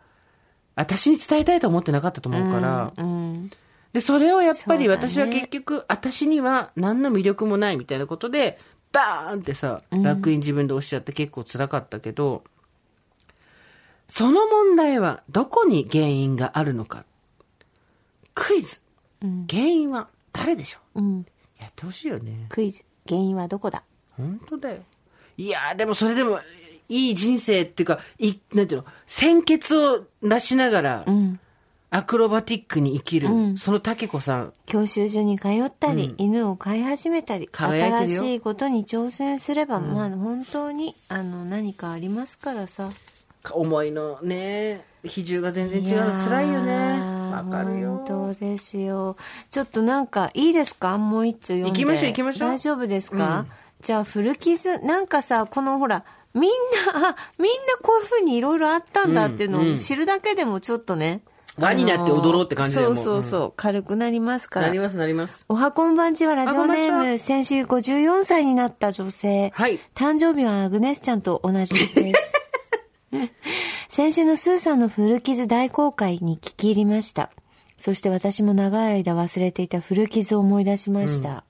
私に伝えたいと思ってなかったと思うから、うん。で、それをやっぱり私は結局、私には何の魅力もないみたいなことで、バーンってさ、楽園自分でおっしゃって結構辛かったけど、その問題はどこに原因があるのか。クイズ。うん原因は誰でしょう？ん。うやってほしいよね。クイズ。原因はどこだ？本当だよ。いやー、でもそれでも、いい人生っていうか、い、なんていうの、鮮血を出しながら、うん。アクロバティックに生きる、うんその竹子さん。教習所に通ったり、犬を飼い始めたり、新しいことに挑戦すれば、まあ本当に、あの、何かありますからさ。思いのね、比重が全然違うの辛いよね。わかるよ。本当ですよ。ちょっとなんか、いいですか？もう一通読んで。行きましょう行きましょう大丈夫ですか、じゃあ、古傷、なんかさ、このほら、みんな、あ みんなこういうふうにいろいろあったんだっていうのうんうんを知るだけでもちょっとね。輪になって踊ろうって感じだよそうそうそう、軽くなりますからなり。ますなります。おはこんばんちはラジオネーム、先週54歳になった女性。はい誕生日はアグネスちゃんと同じです。先週のスーさんの古傷大公開に聞き入りました。そして私も長い間忘れていた古傷を思い出しました。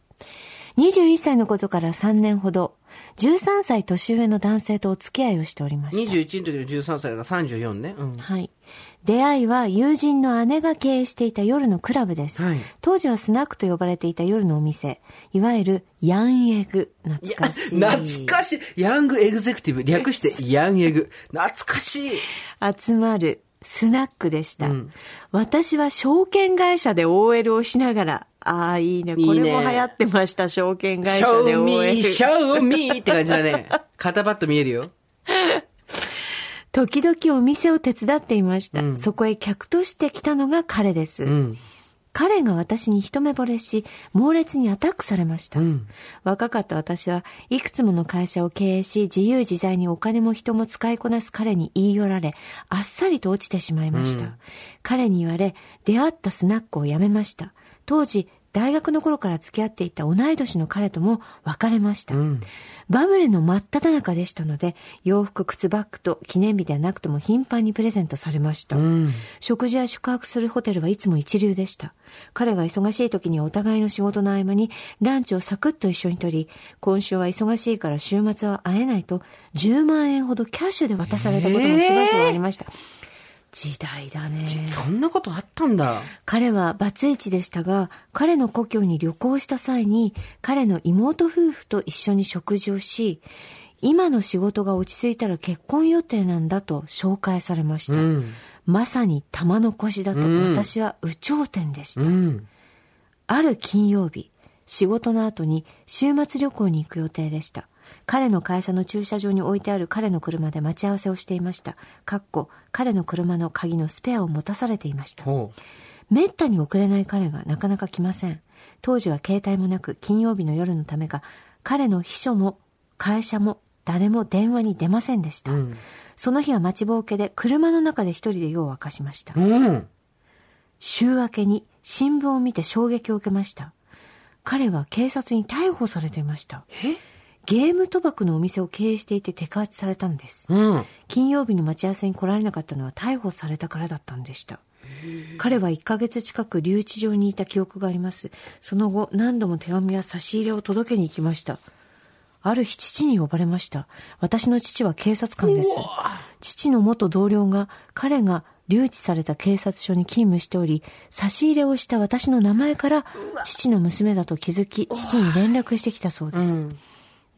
21歳のことから3年ほど、13歳年上の男性とお付き合いをしておりました。21の時の13歳だから34ね。うん。はい。出会いは友人の姉が経営していた夜のクラブです。はい当時はスナックと呼ばれていた夜のお店。いわゆるヤンエグ。懐かしい。懐かしい。ヤングエグゼクティブ。略して ヤンエグ。懐かしい。集まるスナックでした。うん私は証券会社で OL をしながら、ああ、いいね。これいいねも流行ってました、証券会社で show OL。me, show me って感じだね。肩パッと見えるよ。時々お店を手伝っていました。うんそこへ客として来たのが彼です。うん。彼が私に一目惚れし、猛烈にアタックされました。うん若かった私はいくつもの会社を経営し、自由自在にお金も人も使いこなす彼に言い寄られ、あっさりと落ちてしまいました。うん彼に言われ、出会ったスナックを辞めました。当時、大学の頃から付き合っていた同い年の彼とも別れました。うんバブルの真っ只中でしたので、洋服、靴バッグと記念日ではなくとも頻繁にプレゼントされました。うん。食事や宿泊するホテルはいつも一流でした。彼が忙しい時にはお互いの仕事の合間にランチをサクッと一緒にとり、今週は忙しいから週末は会えないと10万円ほどキャッシュで渡されたこともしばしばありました。時代だね。そんなことあったんだ。彼はバツイチでしたが、彼の故郷に旅行した際に、彼の妹夫婦と一緒に食事をし、今の仕事が落ち着いたら結婚予定なんだと紹介されました。うんまさに玉の腰だとうん私は有頂天でした。うん。ある金曜日、仕事の後に週末旅行に行く予定でした。彼の会社の駐車場に置いてある彼の車で待ち合わせをしていました。かっこ、彼の車の鍵のスペアを持たされていました。ほめったに遅れない彼がなかなか来ません。当時は携帯もなく金曜日の夜のためか、彼の秘書も会社も誰も電話に出ませんでした。う。うん。その日は待ちぼうけで車の中で一人で夜を明かしました。うん。週明けに新聞を見て衝撃を受けました。彼は警察に逮捕されていました。え？ゲーム賭博のお店を経営していて摘発されたんです。うん。金曜日に待ち合わせに来られなかったのは逮捕されたからだったんでした。彼は1ヶ月近く留置場にいた記憶があります。その後、何度も手紙や差し入れを届けに行きました。ある日、父に呼ばれました。私の父は警察官です。父の元同僚が、彼が留置された警察署に勤務しており、差し入れをした私の名前から、父の娘だと気づき、父に連絡してきたそうです。うん。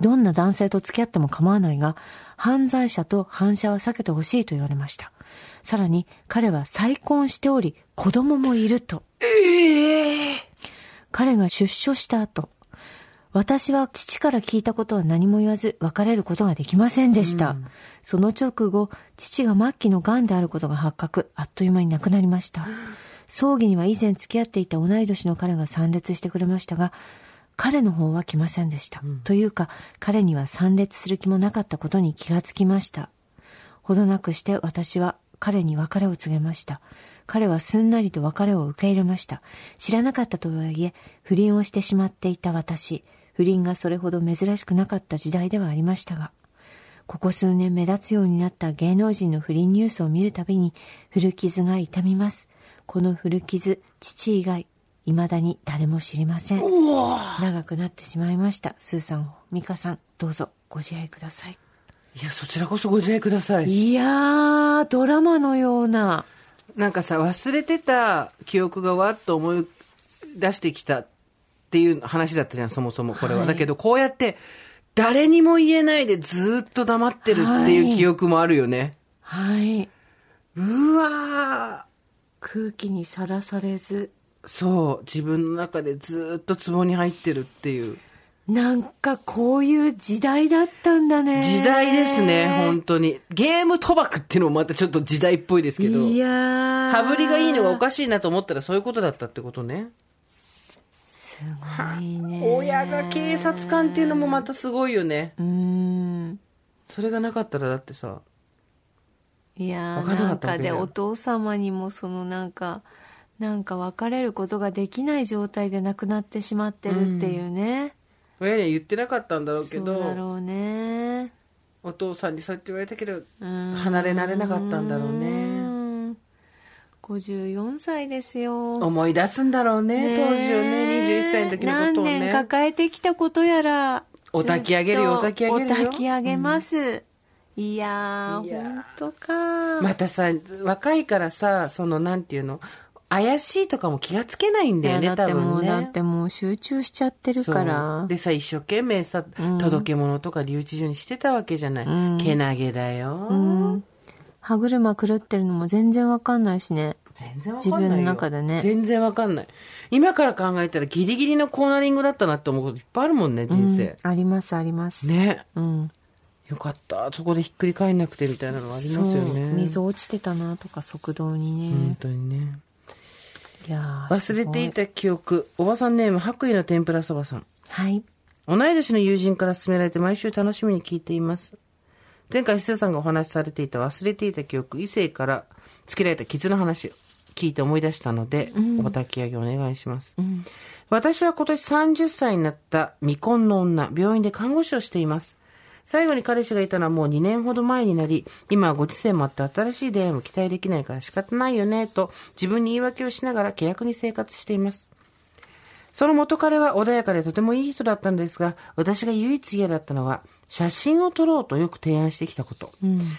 どんな男性と付き合っても構わないが、犯罪者と反射は避けてほしいと言われました。さらに、彼は再婚しており、子供もいると。彼が出所した後、私は父から聞いたことは何も言わず別れることができませんでした。その直後、父が末期の癌であることが発覚、あっという間に亡くなりました。葬儀には以前付き合っていた同い年の彼が参列してくれましたが、彼の方は来ませんでした。というか、彼には参列する気もなかったことに気がつきました。ほどなくして私は彼に別れを告げました。彼はすんなりと別れを受け入れました。知らなかったとはいえ、不倫をしてしまっていた私。不倫がそれほど珍しくなかった時代ではありましたが、ここ数年目立つようになった芸能人の不倫ニュースを見るたびに古傷が痛みます。この古傷、父以外、未だに誰も知りません。長くなってしまいました。スーさん、ミカさん、どうぞご自愛ください。いや、そちらこそご自愛ください。いやー、ドラマのような。なんかさ、忘れてた記憶がわっと思い出してきたっていう話だったじゃん、そもそもこれは。はいだけど、こうやって、誰にも言えないでずっと黙ってるっていう記憶もあるよね。はい。うわ空気にさらされず。ーそう、自分の中でずっと壺に入ってるっていう。なんかこういう時代だったんだね。時代ですね、本当に。ゲーム賭博っていうのもまたちょっと時代っぽいですけど。いやー。羽振りがいいのがおかしいなと思ったらそういうことだったってことね。すごいね。親が警察官っていうのもまたすごいよね。うーん。それがなかったらだってさ、いやーなんかでお父様にもそのなんか、なんか別れることができない状態で亡くなってしまってるっていうね。親には言ってなかったんだろうけそうだど、ろうね。お父さんにそうやって言われたけど、うん離れられなかったんだろううね。ん54歳ですよ。思い出すんだろうね、当時をね、21歳の時のことを何年ね。抱えてきたことやら。お焚き上げるよお焚き上げるよお焚き上げます。いやー、いやー本当か。またさ、若いからさ、その、なんていうの、怪しいとかも気がつけないんだよね、だってもう、ね。だってもう集中しちゃってるから。でさ、一生懸命さ、届け物とか留置所にしてたわけじゃない。うんけなげだよ。うん。歯車狂ってるのも全然わかんないしね。全然わかんないよ。自分の中でね全然わかんない。今から考えたらギリギリのコーナリングだったなって思うこといっぱいあるもんね、人うん生。ありますあります。ね。うん。よかった。そこでひっくり返んなくてみたいなのはありますよね。水落ちてたなとか側道に本ね。当にね。忘れてい。た記憶。おばさんネーム、白衣の天ぷらそばさん。はい。同い年の友人から勧められて毎週楽しみに聞いています。前回、スーさんがお話しされていた忘れていた記憶、異性からつけられた傷の話を聞いて思い出したので、お焚き上げお願いします。うん。私は今年30歳になった未婚の女、病院で看護師をしています。最後に彼氏がいたのはもう2年ほど前になり、今はご時世もあって新しい出会いも期待できないから仕方ないよね、と自分に言い訳をしながら気楽に生活しています。その元彼は穏やかでとてもいい人だったのですが、私が唯一嫌だったのは、写真を撮ろうとよく提案してきたこと。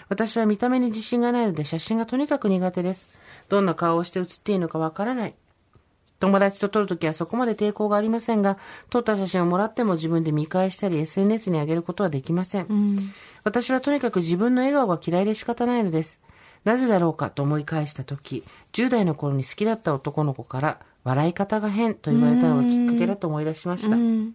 私は見た目に自信がないので写真がとにかく苦手です。どんな顔をして写っていいのかわからない。友達と撮るときはそこまで抵抗がありませんが、撮った写真をもらっても自分で見返したり SNS に上げることはできません。私はとにかく自分の笑顔が嫌いで仕方ないのです。なぜだろうかと思い返したとき、10代の頃に好きだった男の子から、笑い方が変と言われたのがきっかけだと思い出しました。うん。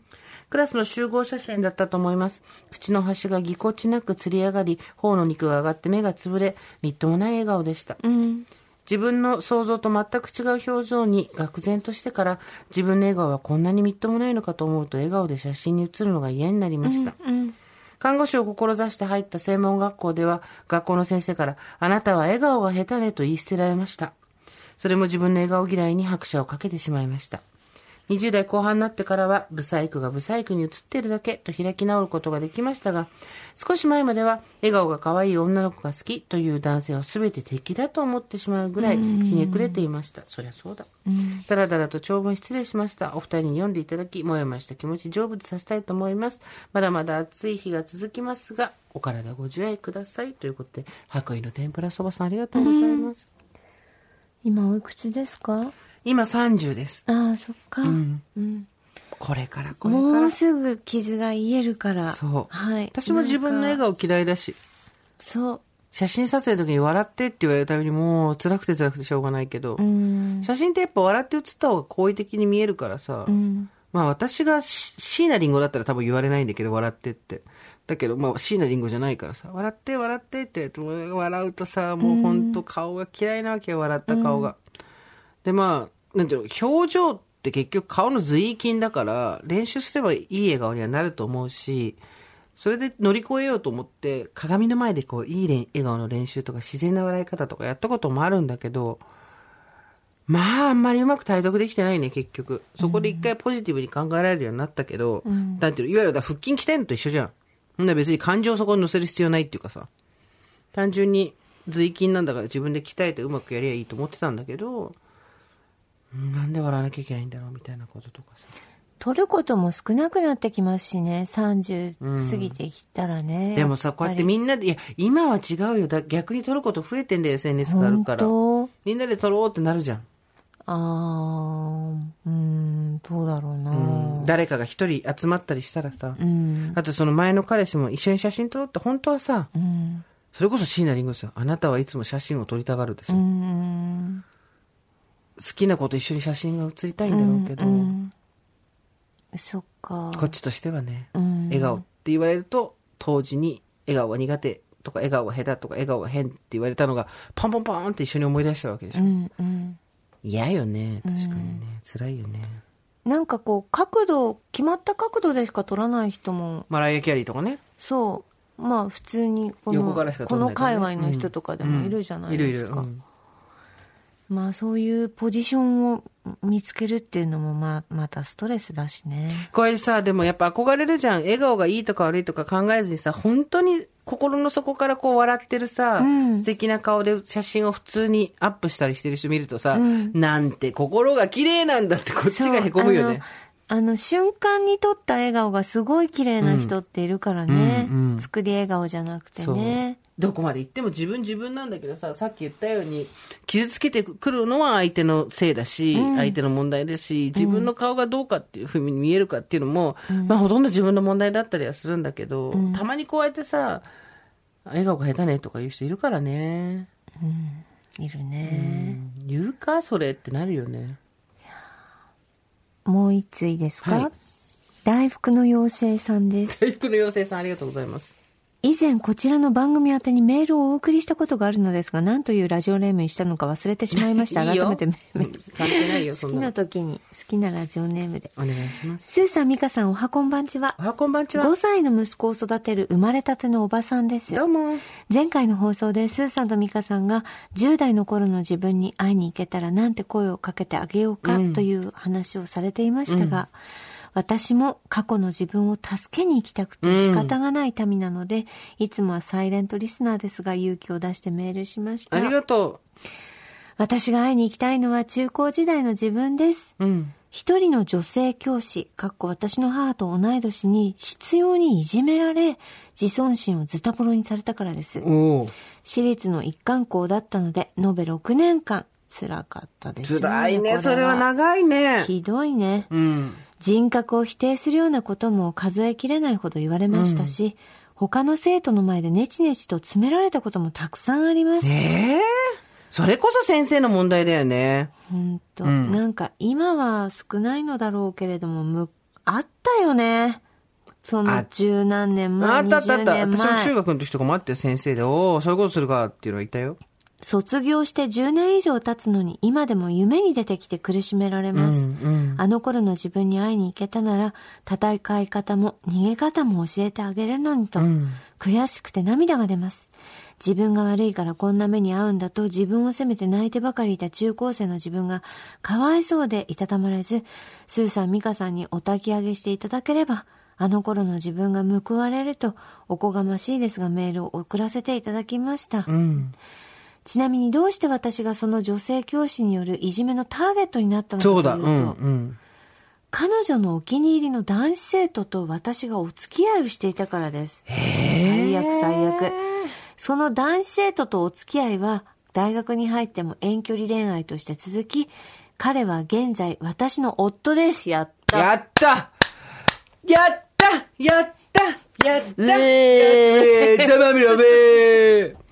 クラスの集合写真だったと思います。口の端がぎこちなくつり上がり、頬の肉が上がって目がつぶれ、みっともない笑顔でした。うん。自分の想像と全く違う表情に愕然としてから、自分の笑顔はこんなにみっともないのかと思うと笑顔で写真に写るのが嫌になりました。うん。看護師を志して入った専門学校では、学校の先生から、あなたは笑顔が下手ねと言い捨てられました。それも自分の笑顔嫌いに拍車をかけてしまいました。20代後半になってからは、ブサイクがブサイクに映っているだけと開き直ることができましたが、少し前までは、笑顔が可愛い女の子が好きという男性を全て敵だと思ってしまうぐらい、ひねくれていました。そりゃそうだ。だらだらと長文失礼しました。お二人に読んでいただき、もやもやした気持ち成仏させたいと思います。まだまだ暑い日が続きますが、お体ご自愛ください。ということで、白衣の天ぷらそばさんありがとうございます。今おいくつですか？今30です。ああ、そっか。うん。うんこれからこれからもう。すぐ傷が癒えるから。そう。はい。私も自分の笑。顔嫌いだし、そう。写真撮影の時に笑ってって言われるたびにもう辛くて辛くてしょうがないけど、うん。写真ってやっぱ笑って写った方が好意的に見えるからさ、うん。まあ私がし椎名林檎だったら多分言われないんだけど、笑ってって。だけど、まあ椎名林檎じゃないからさ、笑って笑ってって笑うとさ、もうほんと顔が嫌いなわけよ、笑った顔が。で、まあ、なんていうの、表情って結局顔の随筋だから、練習すればいい笑顔にはなると思うし、それで乗り越えようと思って、鏡の前でこう、いい笑顔の練習とか自然な笑い方とかやったこともあるんだけど、まあ、あんまりうまく体得できてないね、結局。そこで一回ポジティブに考えられるようになったけど、なんていうの、いわゆるだ腹筋鍛えるのと一緒じゃん。ほんなら別に感情をそこに乗せる必要ないっていうかさ、単純に随筋なんだから自分で鍛えてうまくやりゃいいと思ってたんだけど、うんなんで笑わなきゃいけないんだろうみたいなこととかさ。取ることも少なくなってきますしね。30過ぎてきたらね。でもさ、こうやってんみんなで、いや、今は違うよ。だ逆に撮ること増えてんだよ、SNS があるから。本みんなで撮ろうってなるじゃん。あー、うん、どうだろうな。うん誰かが一人集まったりしたらさ、うん。あとその前の彼氏も一緒に写真撮ろうって本当はさ、うん。それこそ椎名林檎ですよ。あなたはいつも写真を撮りたがるですうよ。ん。好きな子と一緒に写真が写りたいんだろうけど、うんそっか。こっちとしてはね、うん笑顔って言われると、当時に笑顔が苦手とか笑顔が下手とか笑顔が変って言われたのが、ポンポンポンって一緒に思い出しちゃうわけでしょ。うんうん。嫌よね。確かにね。辛いよね。なんかこう、角度、決まった角度でしか撮らない人も、マライア・キャリーとかね。そう。まあ普通にこの、横からしか撮この界隈の人とかでもいるじゃないですか。うんいるいる。うんまあそういうポジションを見つけるっていうのもまあまたストレスだしね。これさ、でもやっぱ憧れるじゃん。笑顔がいいとか悪いとか考えずにさ、本当に心の底からこう笑ってるさ、うん素敵な顔で写真を普通にアップしたりしてる人見るとさ、うんなんて心が綺麗なんだってこっちがへこむよね。あの、瞬間に撮った笑顔がすごい綺麗な人っているからね。うんうん作り笑顔じゃなくてね。どこまで行っても自分自分なんだけどさ、さっき言ったように、傷つけてくるのは相手のせいだし、相手の問題だし、自分の顔がどうかっていうふうに見えるかっていうのも、まあほとんど自分の問題だったりはするんだけど、たまにこうやってさ、笑顔が下手ねとか言う人いるからね。いるね。言うかそれってなるよね。もう一ついいですか、はい大福の妖精さんです。制服の妖精さんありがとうございます。以前こちらの番組宛てにメールをお送りしたことがあるのですが、何というラジオネームにしたのか忘れてしまいました。いいよ改めてメール関係ないよ、そ好きな。時に好きなラジオネームで。お願いします。スーさん、ミカさん、おはこんばんちはお。はこんばんちは5。歳の息子を育てる生まれたてのおばさんですど。うも。前回の放送でスーさんとミカさんが10代の頃の自分に会いに行けたらなんて声をかけてあげようかという話をされていましたが、私も過去の自分を助けに行きたくて仕方がない民なので、いつもはサイレントリスナーですが勇気を出してメールしましたあ。りがと私が会いに行きたいのは中高時代の自分です。う。うん。一人の女性教師、かっこ私の母と同い年に執拗にいじめられ、自尊心をズタボロにされたからです。私立の一貫校だったので、延べ6年間、辛かったでしょう辛いね。こそれは長いね。ひどいね。うん。人格を否定するようなことも数えきれないほど言われましたし、他の生徒の前でネチネチと詰められたこともたくさんあります。ええそれこそ先生の問題だよね。ほんと、うんなんか今は少ないのだろうけれども、む、あったよね。そのあ十何年あ前、ったあったあ20った。年私も中前。学の時とかもあったよ、先生で。おおそういうことするかっていうのはいたよ。卒業して10年以上経つのに今でも夢に出てきて苦しめられます。うんうんあの頃の自分に会いに行けたなら、戦い方も逃げ方も教えてあげるのにと、うん悔しくて涙が出ます。自分が悪いからこんな目に遭うんだと自分を責めて泣いてばかりいた中高生の自分がかわいそうでいたたまれず、スーさん、ミカさんにお焚き上げしていただければ、あの頃の自分が報われると、おこがましいですがメールを送らせていただきました。うん。ちなみにどうして私がその女性教師によるいじめのターゲットになったのかというと、そうんうん。彼女のお気に入りの男子生徒と私がお付き合いをしていたからです。最悪最悪。その男子生徒とお付き合いは大学に入っても遠距離恋愛として続き、彼は現在私の夫です。やった。やった。やった。やった。やった。ねえ。ーざまみろべ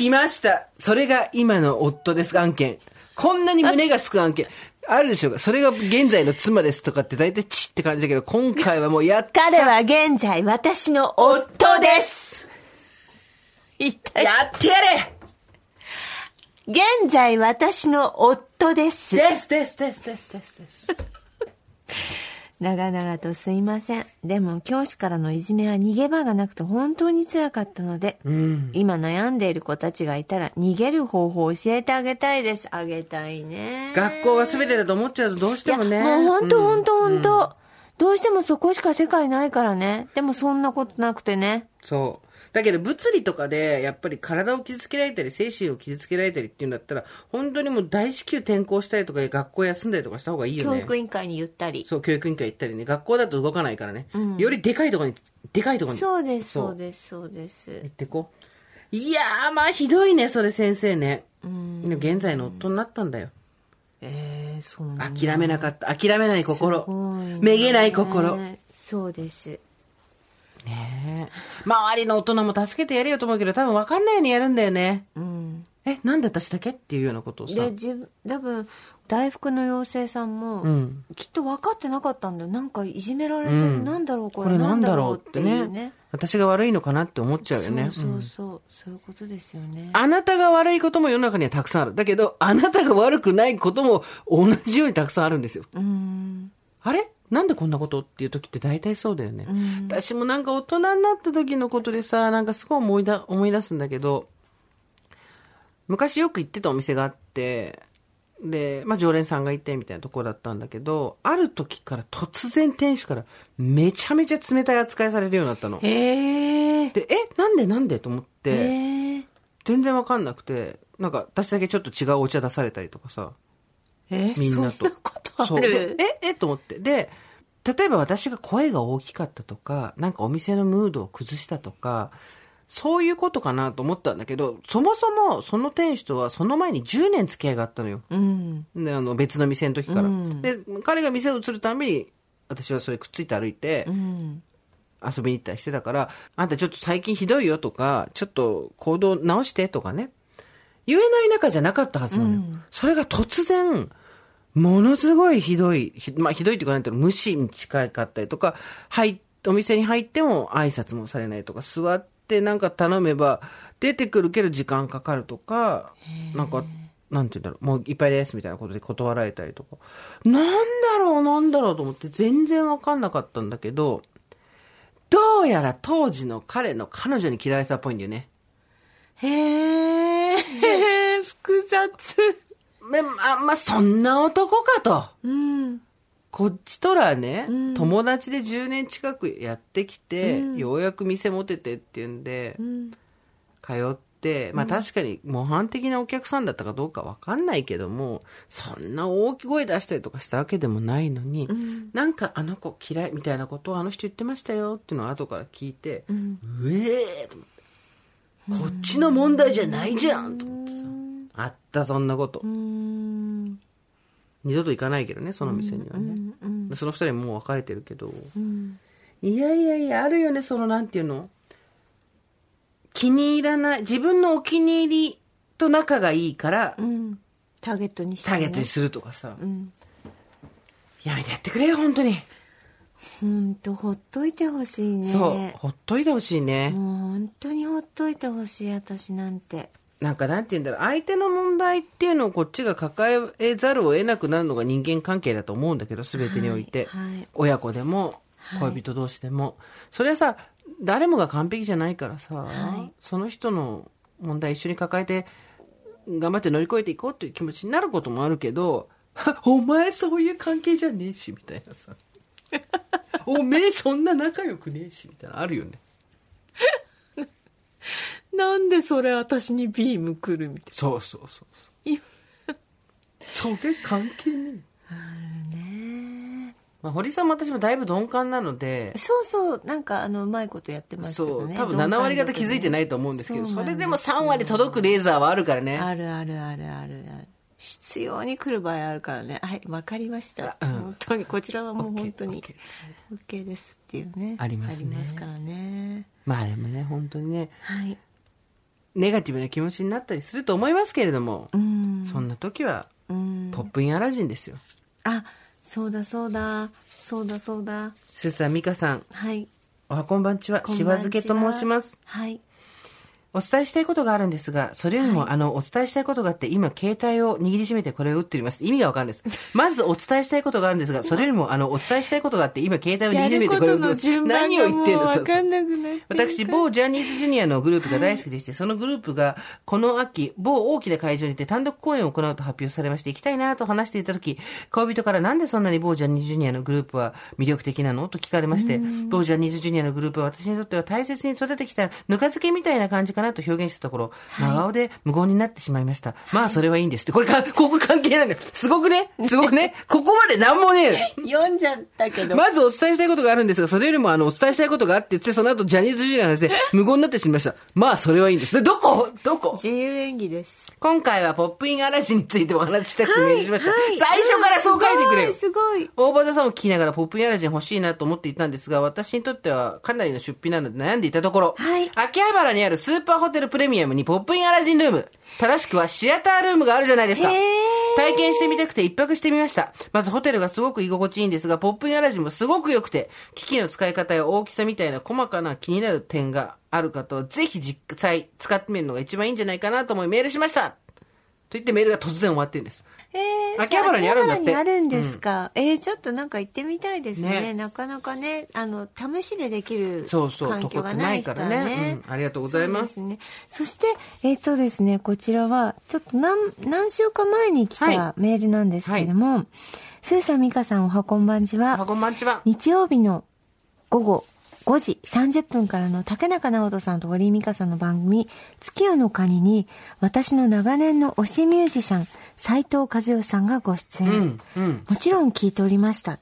来ました。それが今の夫です、案件。こんなに胸がすく案件。あるでしょうか？それが現在の妻ですとかって大体チって感じだけど、今回はもうやった。彼は現在私の夫です。一 体やってやれ現在私の夫です。ですですですですですです。長々とすいません。でも教師からのいじめは逃げ場がなくて本当に辛かったので、うん。今悩んでいる子たちがいたら逃げる方法を教えてあげたいです。あげたいね。学校が全てだと思っちゃうとどうしてもね。もう本当うん本当本当。どうしてもそこしか世界ないからね。でもそんなことなくてね。そう。だけど物理とかで、やっぱり体を傷つけられたり、精神を傷つけられたりっていうんだったら、本当にもう大至急転校したりとか、学校休んだりとかした方がいいよ教ね。育委員会に言ったり。そう、教育委員会行ったりね。学校だと動かないからね。よりでかいところに、でかいところに。そうです、そうです、そうです行。ってこう。いやー、まあひどいね、それ先生ね。でも現在の夫になったんだよ。えー、そう諦めなかった。諦めない心。すごいねめげない心。そうです。ねえ。周りの大人も助けてやれよと思うけど、多分分かんないようにやるんだよね。うん。え、なんで私だけ？っていうようなことをさ。で、自分、多分、大福の妖精さんも、うん。きっと分かってなかったんだよ。なんかいじめられてる。うんなんだろうここれ。れなんだろうっっててねね。私が悪いのかなって思っちゃうよね。そうそうそう。そういうことですよね。あなたが悪いことも世の中にはたくさんある。だけど、あなたが悪くないことも同じようにたくさんあるんですよ。うん。あれ？なんでこんなことっていう時って大体そうだよね。うん私もなんか大人になった時のことでさ、なんかすごい思いだ思い出すんだけど、昔よく行ってたお店があって、で、まあ常連さんがいてみたいなところだったんだけど、ある時から突然店主からめちゃめちゃ冷たい扱いされるようになったの。で、え、なんでなんで？と思って。全然わかんなくて、なんか私だけちょっと違うお茶出されたりとかさ、えみんなと。そんなことそうある？でええと思って。で、例えば私が声が大きかったとか、なんかお店のムードを崩したとか、そういうことかなと思ったんだけど、そもそもその店主とはその前に10年付き合いがあったのよ。うん。で、あの別の店の時から。うんで、彼が店を移るたんびに、私はそれくっついて歩いてう、ん。遊びに行ったりしてたから、あんたちょっと最近ひどいよとか、ちょっと行動直してとかね。言えない仲じゃなかったはずなのよ。うんそれが突然、ものすごいひどい、ひまあひどいっていうかないうの、無視に近かったりとか、はい、お店に入っても挨拶もされないとか、座ってなんか頼めば、出てくるけど時間かかるとか、なんか、なんていうんだろう、もういっぱいですみたいなことで断られたりとか、なんだろう、なんだろうと思って全然わかんなかったんだけど、どうやら当時の彼の彼女に嫌われてたっぽいんだよね。へえ。複雑。でまあ、まあ、そんな男かと。うん。こっちとらね、うん友達で10年近くやってきて、うんようやく店持ててっていうんでう、ん。通って、まあ確かに模範的なお客さんだったかどうかわかんないけども、そんな大きい声出したりとかしたわけでもないのに、うん。なんかあの子嫌いみたいなことをあの人言ってましたよっていうのを後から聞いて、うん。うえーと思って。こっちの問題じゃないじゃんと思ってさ。あった、そんなことう。ん。二度と行かないけどね、その店にはね。うん。その二人もう別れてるけど。うん。いやいやいや、あるよね、そのなんていうの気に入らない、自分のお気に入りと仲がいいから、うん。ターゲットにして、ターゲットにするとかさ。うん。やめてやってくれよ、本当に。ほんと、ほっといてほしいね。そう、ほっといてほしいね。もう本当にほっといてほしい、私なんて。なんかなんて言うんだろう、相手の問題っていうのをこっちが抱えざるを得なくなるのが人間関係だと思うんだけど、全てにおいて。はいはい親子でも、はい恋人同士でも。それはさ、誰もが完璧じゃないからさ、はいその人の問題一緒に抱えて、頑張って乗り越えていこうっていう気持ちになることもあるけど、お前そういう関係じゃねえし、みたいなさ。おめえそんな仲良くねえし、みたいなのあるよね。なんでそれ私にビーム来るみたいそうそうそうそう。いそれ関係ねえ。な。ねまあ、堀さんも私もだいぶ鈍感なので、そうそう、なんかあの、うまいことやってますけそう、どね。多分7割方気づいてないと思うんですけど、それでも3割届くレーザーはあるからね。あるあるあるあるある。必要に来る場合あるからね。はい、わかりました。あうん本当に、こちらはもう本当に OK OK ですっていうね。ありますねありますからね。まあでもね、本当にね、はい。ネガティブな気持ちになったりすると思いますけれども、うん。そんな時は、うん。ポップインアラジンですよ。あ、そうだそうだ。そうだそうだ。スーさん、ミカさん、はい。おはこんばんちは、しばんちはば漬けと申します。はい。お伝えしたいことがあるんですが、それよりも、あの、お伝えしたいことがあって、今、携帯を握りしめてこれを打っております。意味がわかんないです。まず、お伝えしたいことがあるんですが、それよりも、あの、お伝えしたいことがあって、今、携帯を握りしめてこれを打っております。何を言ってんのわかんなくな私、某ジャニーズジュニアのグループが大好きでして、そのグループがこの秋、某大きな会場にて単独公演を行うと発表されまして、行きたいなと話していた時、恋人からなんでそんなに某ジャニーズジュニアのグループは魅力的なの？と聞かれまして、某ジャニーズジュニアのグループは私にとっては大切に育ててきたぬか漬けみたいな感じかかなと表現してたところ、真顔で無言になってしまいました。まあ、それはいいんですって。これか、ここ関係ないのよ。すごくね？すごくね？ここまでなんもね読んじゃったけど。まずお伝えしたいことがあるんですが、それよりもあの、お伝えしたいことがあって言って、その後ジャニーズジュニアの話で無言になってしまいました。まあ、それはいいんです。で、どこ？どこ？自由演技です。今回はポップイン嵐についてお話ししたくてメールしました。はい最初からそう書いてくれよ。すごい、す大場座さんを聞きながらポップインアラジン欲しいなと思っていたんですが、私にとってはかなりの出費なので悩んでいたところ、はい秋葉原にあるスーパーホテルプレミアムにポップインアラジンルーム、正しくはシアタールームがあるじゃないですか。体験してみたくて一泊してみました。まずホテルがすごく居心地いいんですが、ポップインアラジンもすごく良くて、機器の使い方や大きさみたいな細かな気になる点がある方は、ぜひ実際使ってみるのが一番いいんじゃないかなと思いメールしました。と言ってメールが突然終わってるんです。えー、秋葉原にあるんだって秋葉原にあるんですか？えー、ちょっとなんか行ってみたいですね。ねなかなかね、あの、試しでできる環境がない人はとこってないからねね。うんありがとうございますそね。そして、えっ、とですね、こちらは、ちょっと何、何週間前に来はたメールなんですけれども、スーさん、ミカさん、おはこんばんちは。あ、こんばんちは。日曜日の午後5時30分からの竹中直人さんと堀井美香さんの番組、月夜のカニに、私の長年の推しミュージシャン、斉藤和義さんがご出演。うんうんもちろん聞いておりました。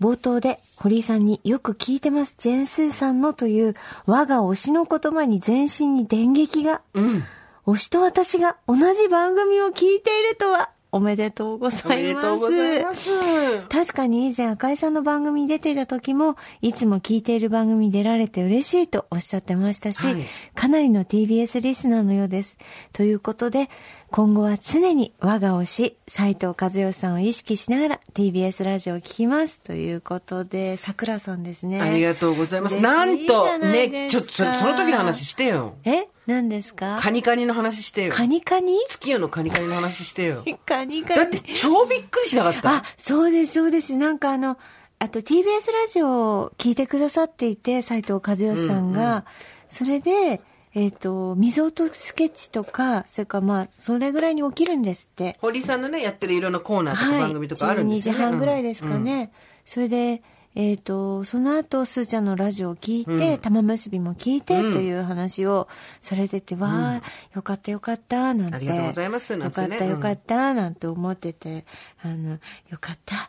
冒頭で堀井さんによく聞いてます、ジェーンスーさんのという我が推しの言葉に全身に電撃が。うん。推しと私が同じ番組を聞いているとは、おめでとうございます。おめでとうございます。確かに以前赤井さんの番組に出ていた時も、いつも聞いている番組に出られて嬉しいとおっしゃってましたし、はいかなりの TBS リスナーのようです。ということで、今後は常に我が推し、斉藤和義さんを意識しながら TBS ラジオを聞きます。ということで、桜さんですね。ありがとうございます。なんと、ね、ちょっとその時の話してよ。え？何ですか？カニカニの話してよ。カニカニ？月夜のカニカニの話してよ。カニカニ。だって超びっくりしなかったあ、そうです、そうです。なんかあの、あと TBS ラジオを聞いてくださっていて、斉藤和義さんが、それで、えっ、と、水音スケッチとか、それからまあ、それぐらいに起きるんですって。堀井さんのね、やってるいろんなコーナーとか番組とかあるんですよね。12時半ぐらいですかうん。ね。それで、えっ、と、その後、すーちゃんのラジオを聞いて、玉結びも聞いて、うんという話をされてて、わあ、よかったよかった、なんて。ありがとうございますなんてねよかったよかった、なんて思ってて、あの、よかった、よ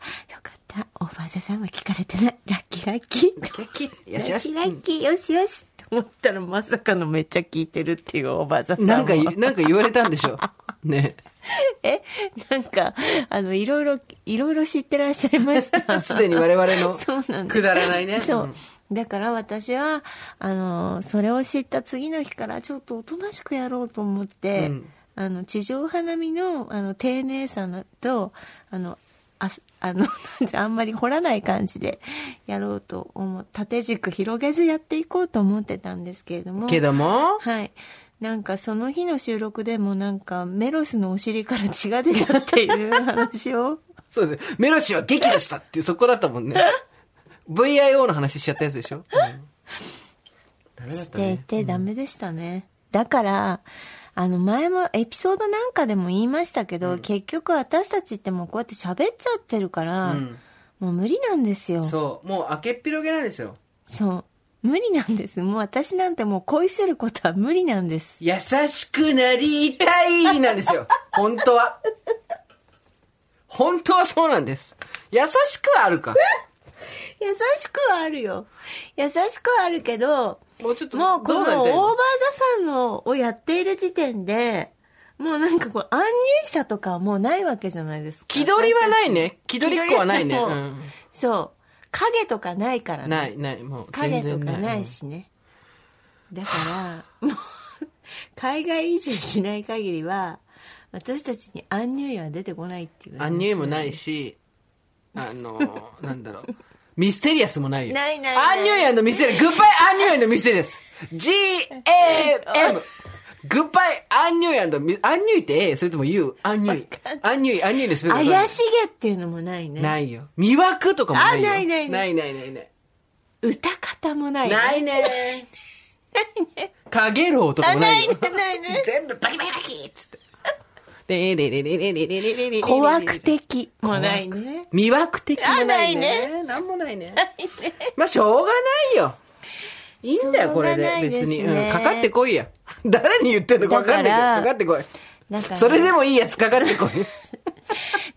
かった、オーバーザさんは聞かれてない。ラッキーラッキー。ラッキーよしよしラッキーラッキー、よしよし。思ったら、まさかのめっちゃ聞いてるっていうオーバーザさんも。なんか、なんか言われたんでしょ。ね。え、なんか、あの、いろいろ、いろいろ知ってらっしゃいました。すでに我々の そうなんくだらないね。そう。だから私は、あの、それを知った次の日からちょっとおとなしくやろうと思って、うんあの、地上花見の、あの、丁寧さのと、あの、あすあの、あんまり掘らない感じでやろうと思う。縦軸広げずやっていこうと思ってたんですけれども。けども、はい。なんかその日の収録でもなんかメロスのお尻から血が出たっていう話を。そうです。メロシは激怒したっていうそこだったもんね。VIO の話しちゃったやつでしょ？うんダメだっしたていね。てダメでしたね。だから、あの前もエピソードなんかでも言いましたけど、結局私たちってもうこうやって喋っちゃってるから、うんもう無理なんですよ。そう。そう。もう明けっぴろげなんですよ。無理なんです。もう私なんてもう恋することは無理なんです。優しくなりたいなんですよ。本当は。本当はそうなんです。優しくはあるか。優しくはあるよ。優しくはあるけど、もうちょっと、もうこのオーバーザさんのをやっている時点で、もうなんかこう、安入さとかはもうないわけじゃないですか。気取りはないね。気取りっこはないね。ううんそう。影とかないからね。ない、ない、もう影全然とかないしね。だから、もう、海外移住しない限りは、私たちにアンニュイは出てこないっていう。アンニュイもない。し、あの、なんだろう。ミステリアスもないよ。ないないないアンニュイミステリアス。グッバイアンニュイの店です。G-A-M。グッバイアンニュイミアンニュイって A? それとも U? アンニュイ。アンニュイ、アンニュイのスペル怪しげっていうのもないね。ないよ。魅惑とかもないよ。あないないなないないないない。歌方もないね。ないね。かげろうとかあ、もなよないいね。、ないね。全部バキバキバキっつって。でででででででででで怖惑的もないね。魅惑的もないね。なんもないね。まあ、しょうがないよ。いいんだよ、これで。別に。うん。かかってこいや。誰に言ってんのか分かんないけど、かかってこい。それでもいいやつかかってこい。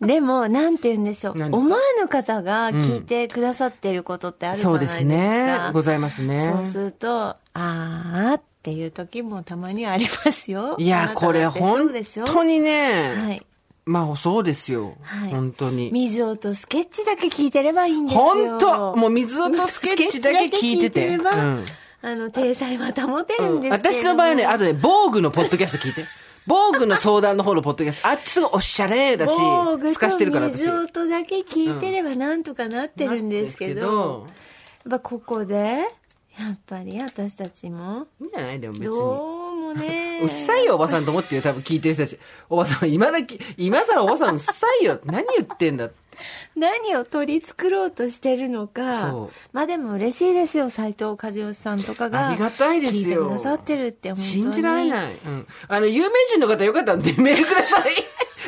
でも、なんて言うんでしょう。思わぬ方が聞いてくださってることってあるじゃないですか。そうですね。ございますね。そうすると、あーっていう時もたまにはありますよ。いや、これ本本当にね、はい。まあそうですよ。はい本当に。水音スケッチだけ聞いてればいいんですよ。本当もう水音スケッチだけ聞いてて ればうんあの、体裁は保てるんですけれども、私の場合はね、あとね、防具のポッドキャスト聞いて。防具の相談の方のポッドキャスト。あっちすごいおしゃれだし透かしてるから私。と水音だけ聞いてればなんとかなってるんですけど、やっぱここで、やっぱり私たちも、いいんじゃない？でも別に。どうもね。うっさいよ、おばさんと思ってるよ、多分聞いてる人たち。おばさん、今だけ、今更おばさんうっさいよ。何言ってんだ。何を取り繕ろうとしてるのかそう。まあでも嬉しいですよ、斉藤和義さんとかが。ありがたいですよ。聞いてくださってるって。信じられない。うん。あの、有名人の方よかったんで メールください。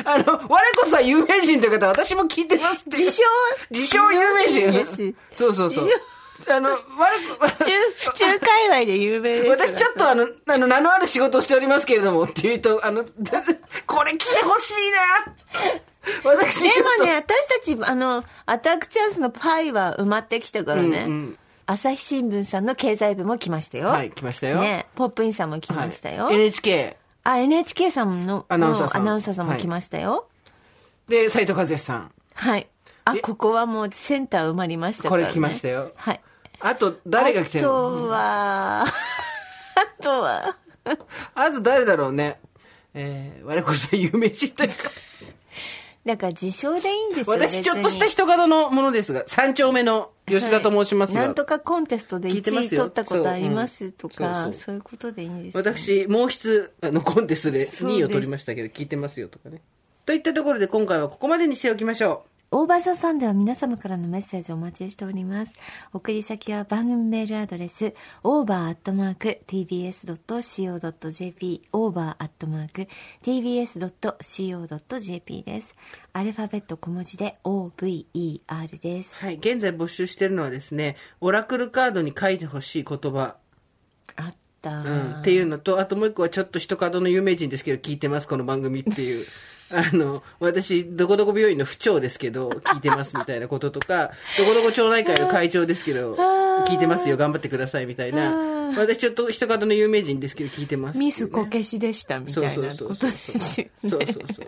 あの、我こそは有名人という方、私も聞いてますって。自称？自称有名人そうそうそう。あの、我こ、府中、府中界隈で有名です。私ちょっとあの、あの、名のある仕事をしておりますけれども、っていうと、あの、これ来てほしいな。私。でもね、私たち、あの、アタックチャンスのパイは埋まってきたからね。うんうん朝日新聞さんの経済部も来ましたよ。はい、来ましたよ。ね、ポップインさんも来ましたよ。はい NHK。あ、NHK さんのアナウンサーさんアナウンサーさんも来ましたよ。で、斉藤和義さん。はい。あ、え？ここはもうセンター埋まりましたから、ね。これ来ましたよはい。あと、誰が来てるあのとは、あとは、あと誰だろうね。えー、我こそは有名人というか。だから自称でいいんですよ私、ちょっとした人角のものですが、三丁目の吉田と申しますが、はいなんとかコンテストで1位取ったことありますとそううんか、そう。そういうことでいいんですよ。私、毛筆あのコンテストでそうです2位を取りましたけど、聞いてますよとかね。といったところで今回はここまでにしておきましょオーバーザさんでは皆様からのメッセージをお待ちしております。送り先は番組メールアドレス、over.tbs.co.jp、over.tbs.co.jp です。アルファベット小文字で OVER です。う。はい。現在募集してるのはですね、オラクルカードに書いてほしい言葉、あった。うん、っていうのと、あともう一個はちょっと一角の有名人ですけど、聞いてます、この番組っていう。あの、私、どこどこ病院の府長ですけど、聞いてますみたいなこととか、どこどこ町内会の会長ですけど、聞いてますよ、頑張ってくださいみたいな。私ちょっと一角の有名人ですけど、聞いてますね、ミスこけしでしたみたいなことですよね。そうそうそう。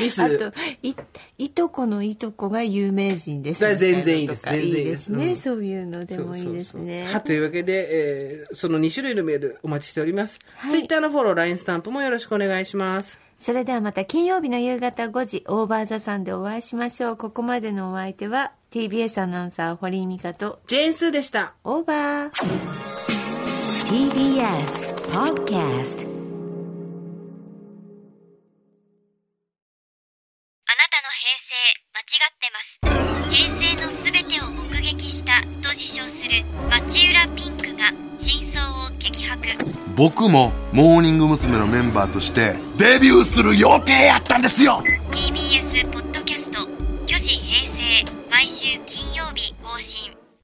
ミス。あと、い、いとこのいとこが有名人ですみ全然いいです全然いいですね。うんそういうのでもいいですね。はというわけで、えーその2種類のメールお待ちしております。はいツイッターのフォロー、LINE スタンプもよろしくお願いします。それではまた金曜日の夕方5時、オーバーザさんでお会いしましょう。ここまでのお相手は、TBS アナウンサー、堀井美香と、ジェーンスーでした。オーバー。TBS Podcast あなたの平成間違ってます平成と自称する町浦ピンクが真相を激白。僕もモーニング娘。のメンバーとしてデビューする予定やったんですよ。TBS ポッドキャスト「虚子平成」毎週金曜日更新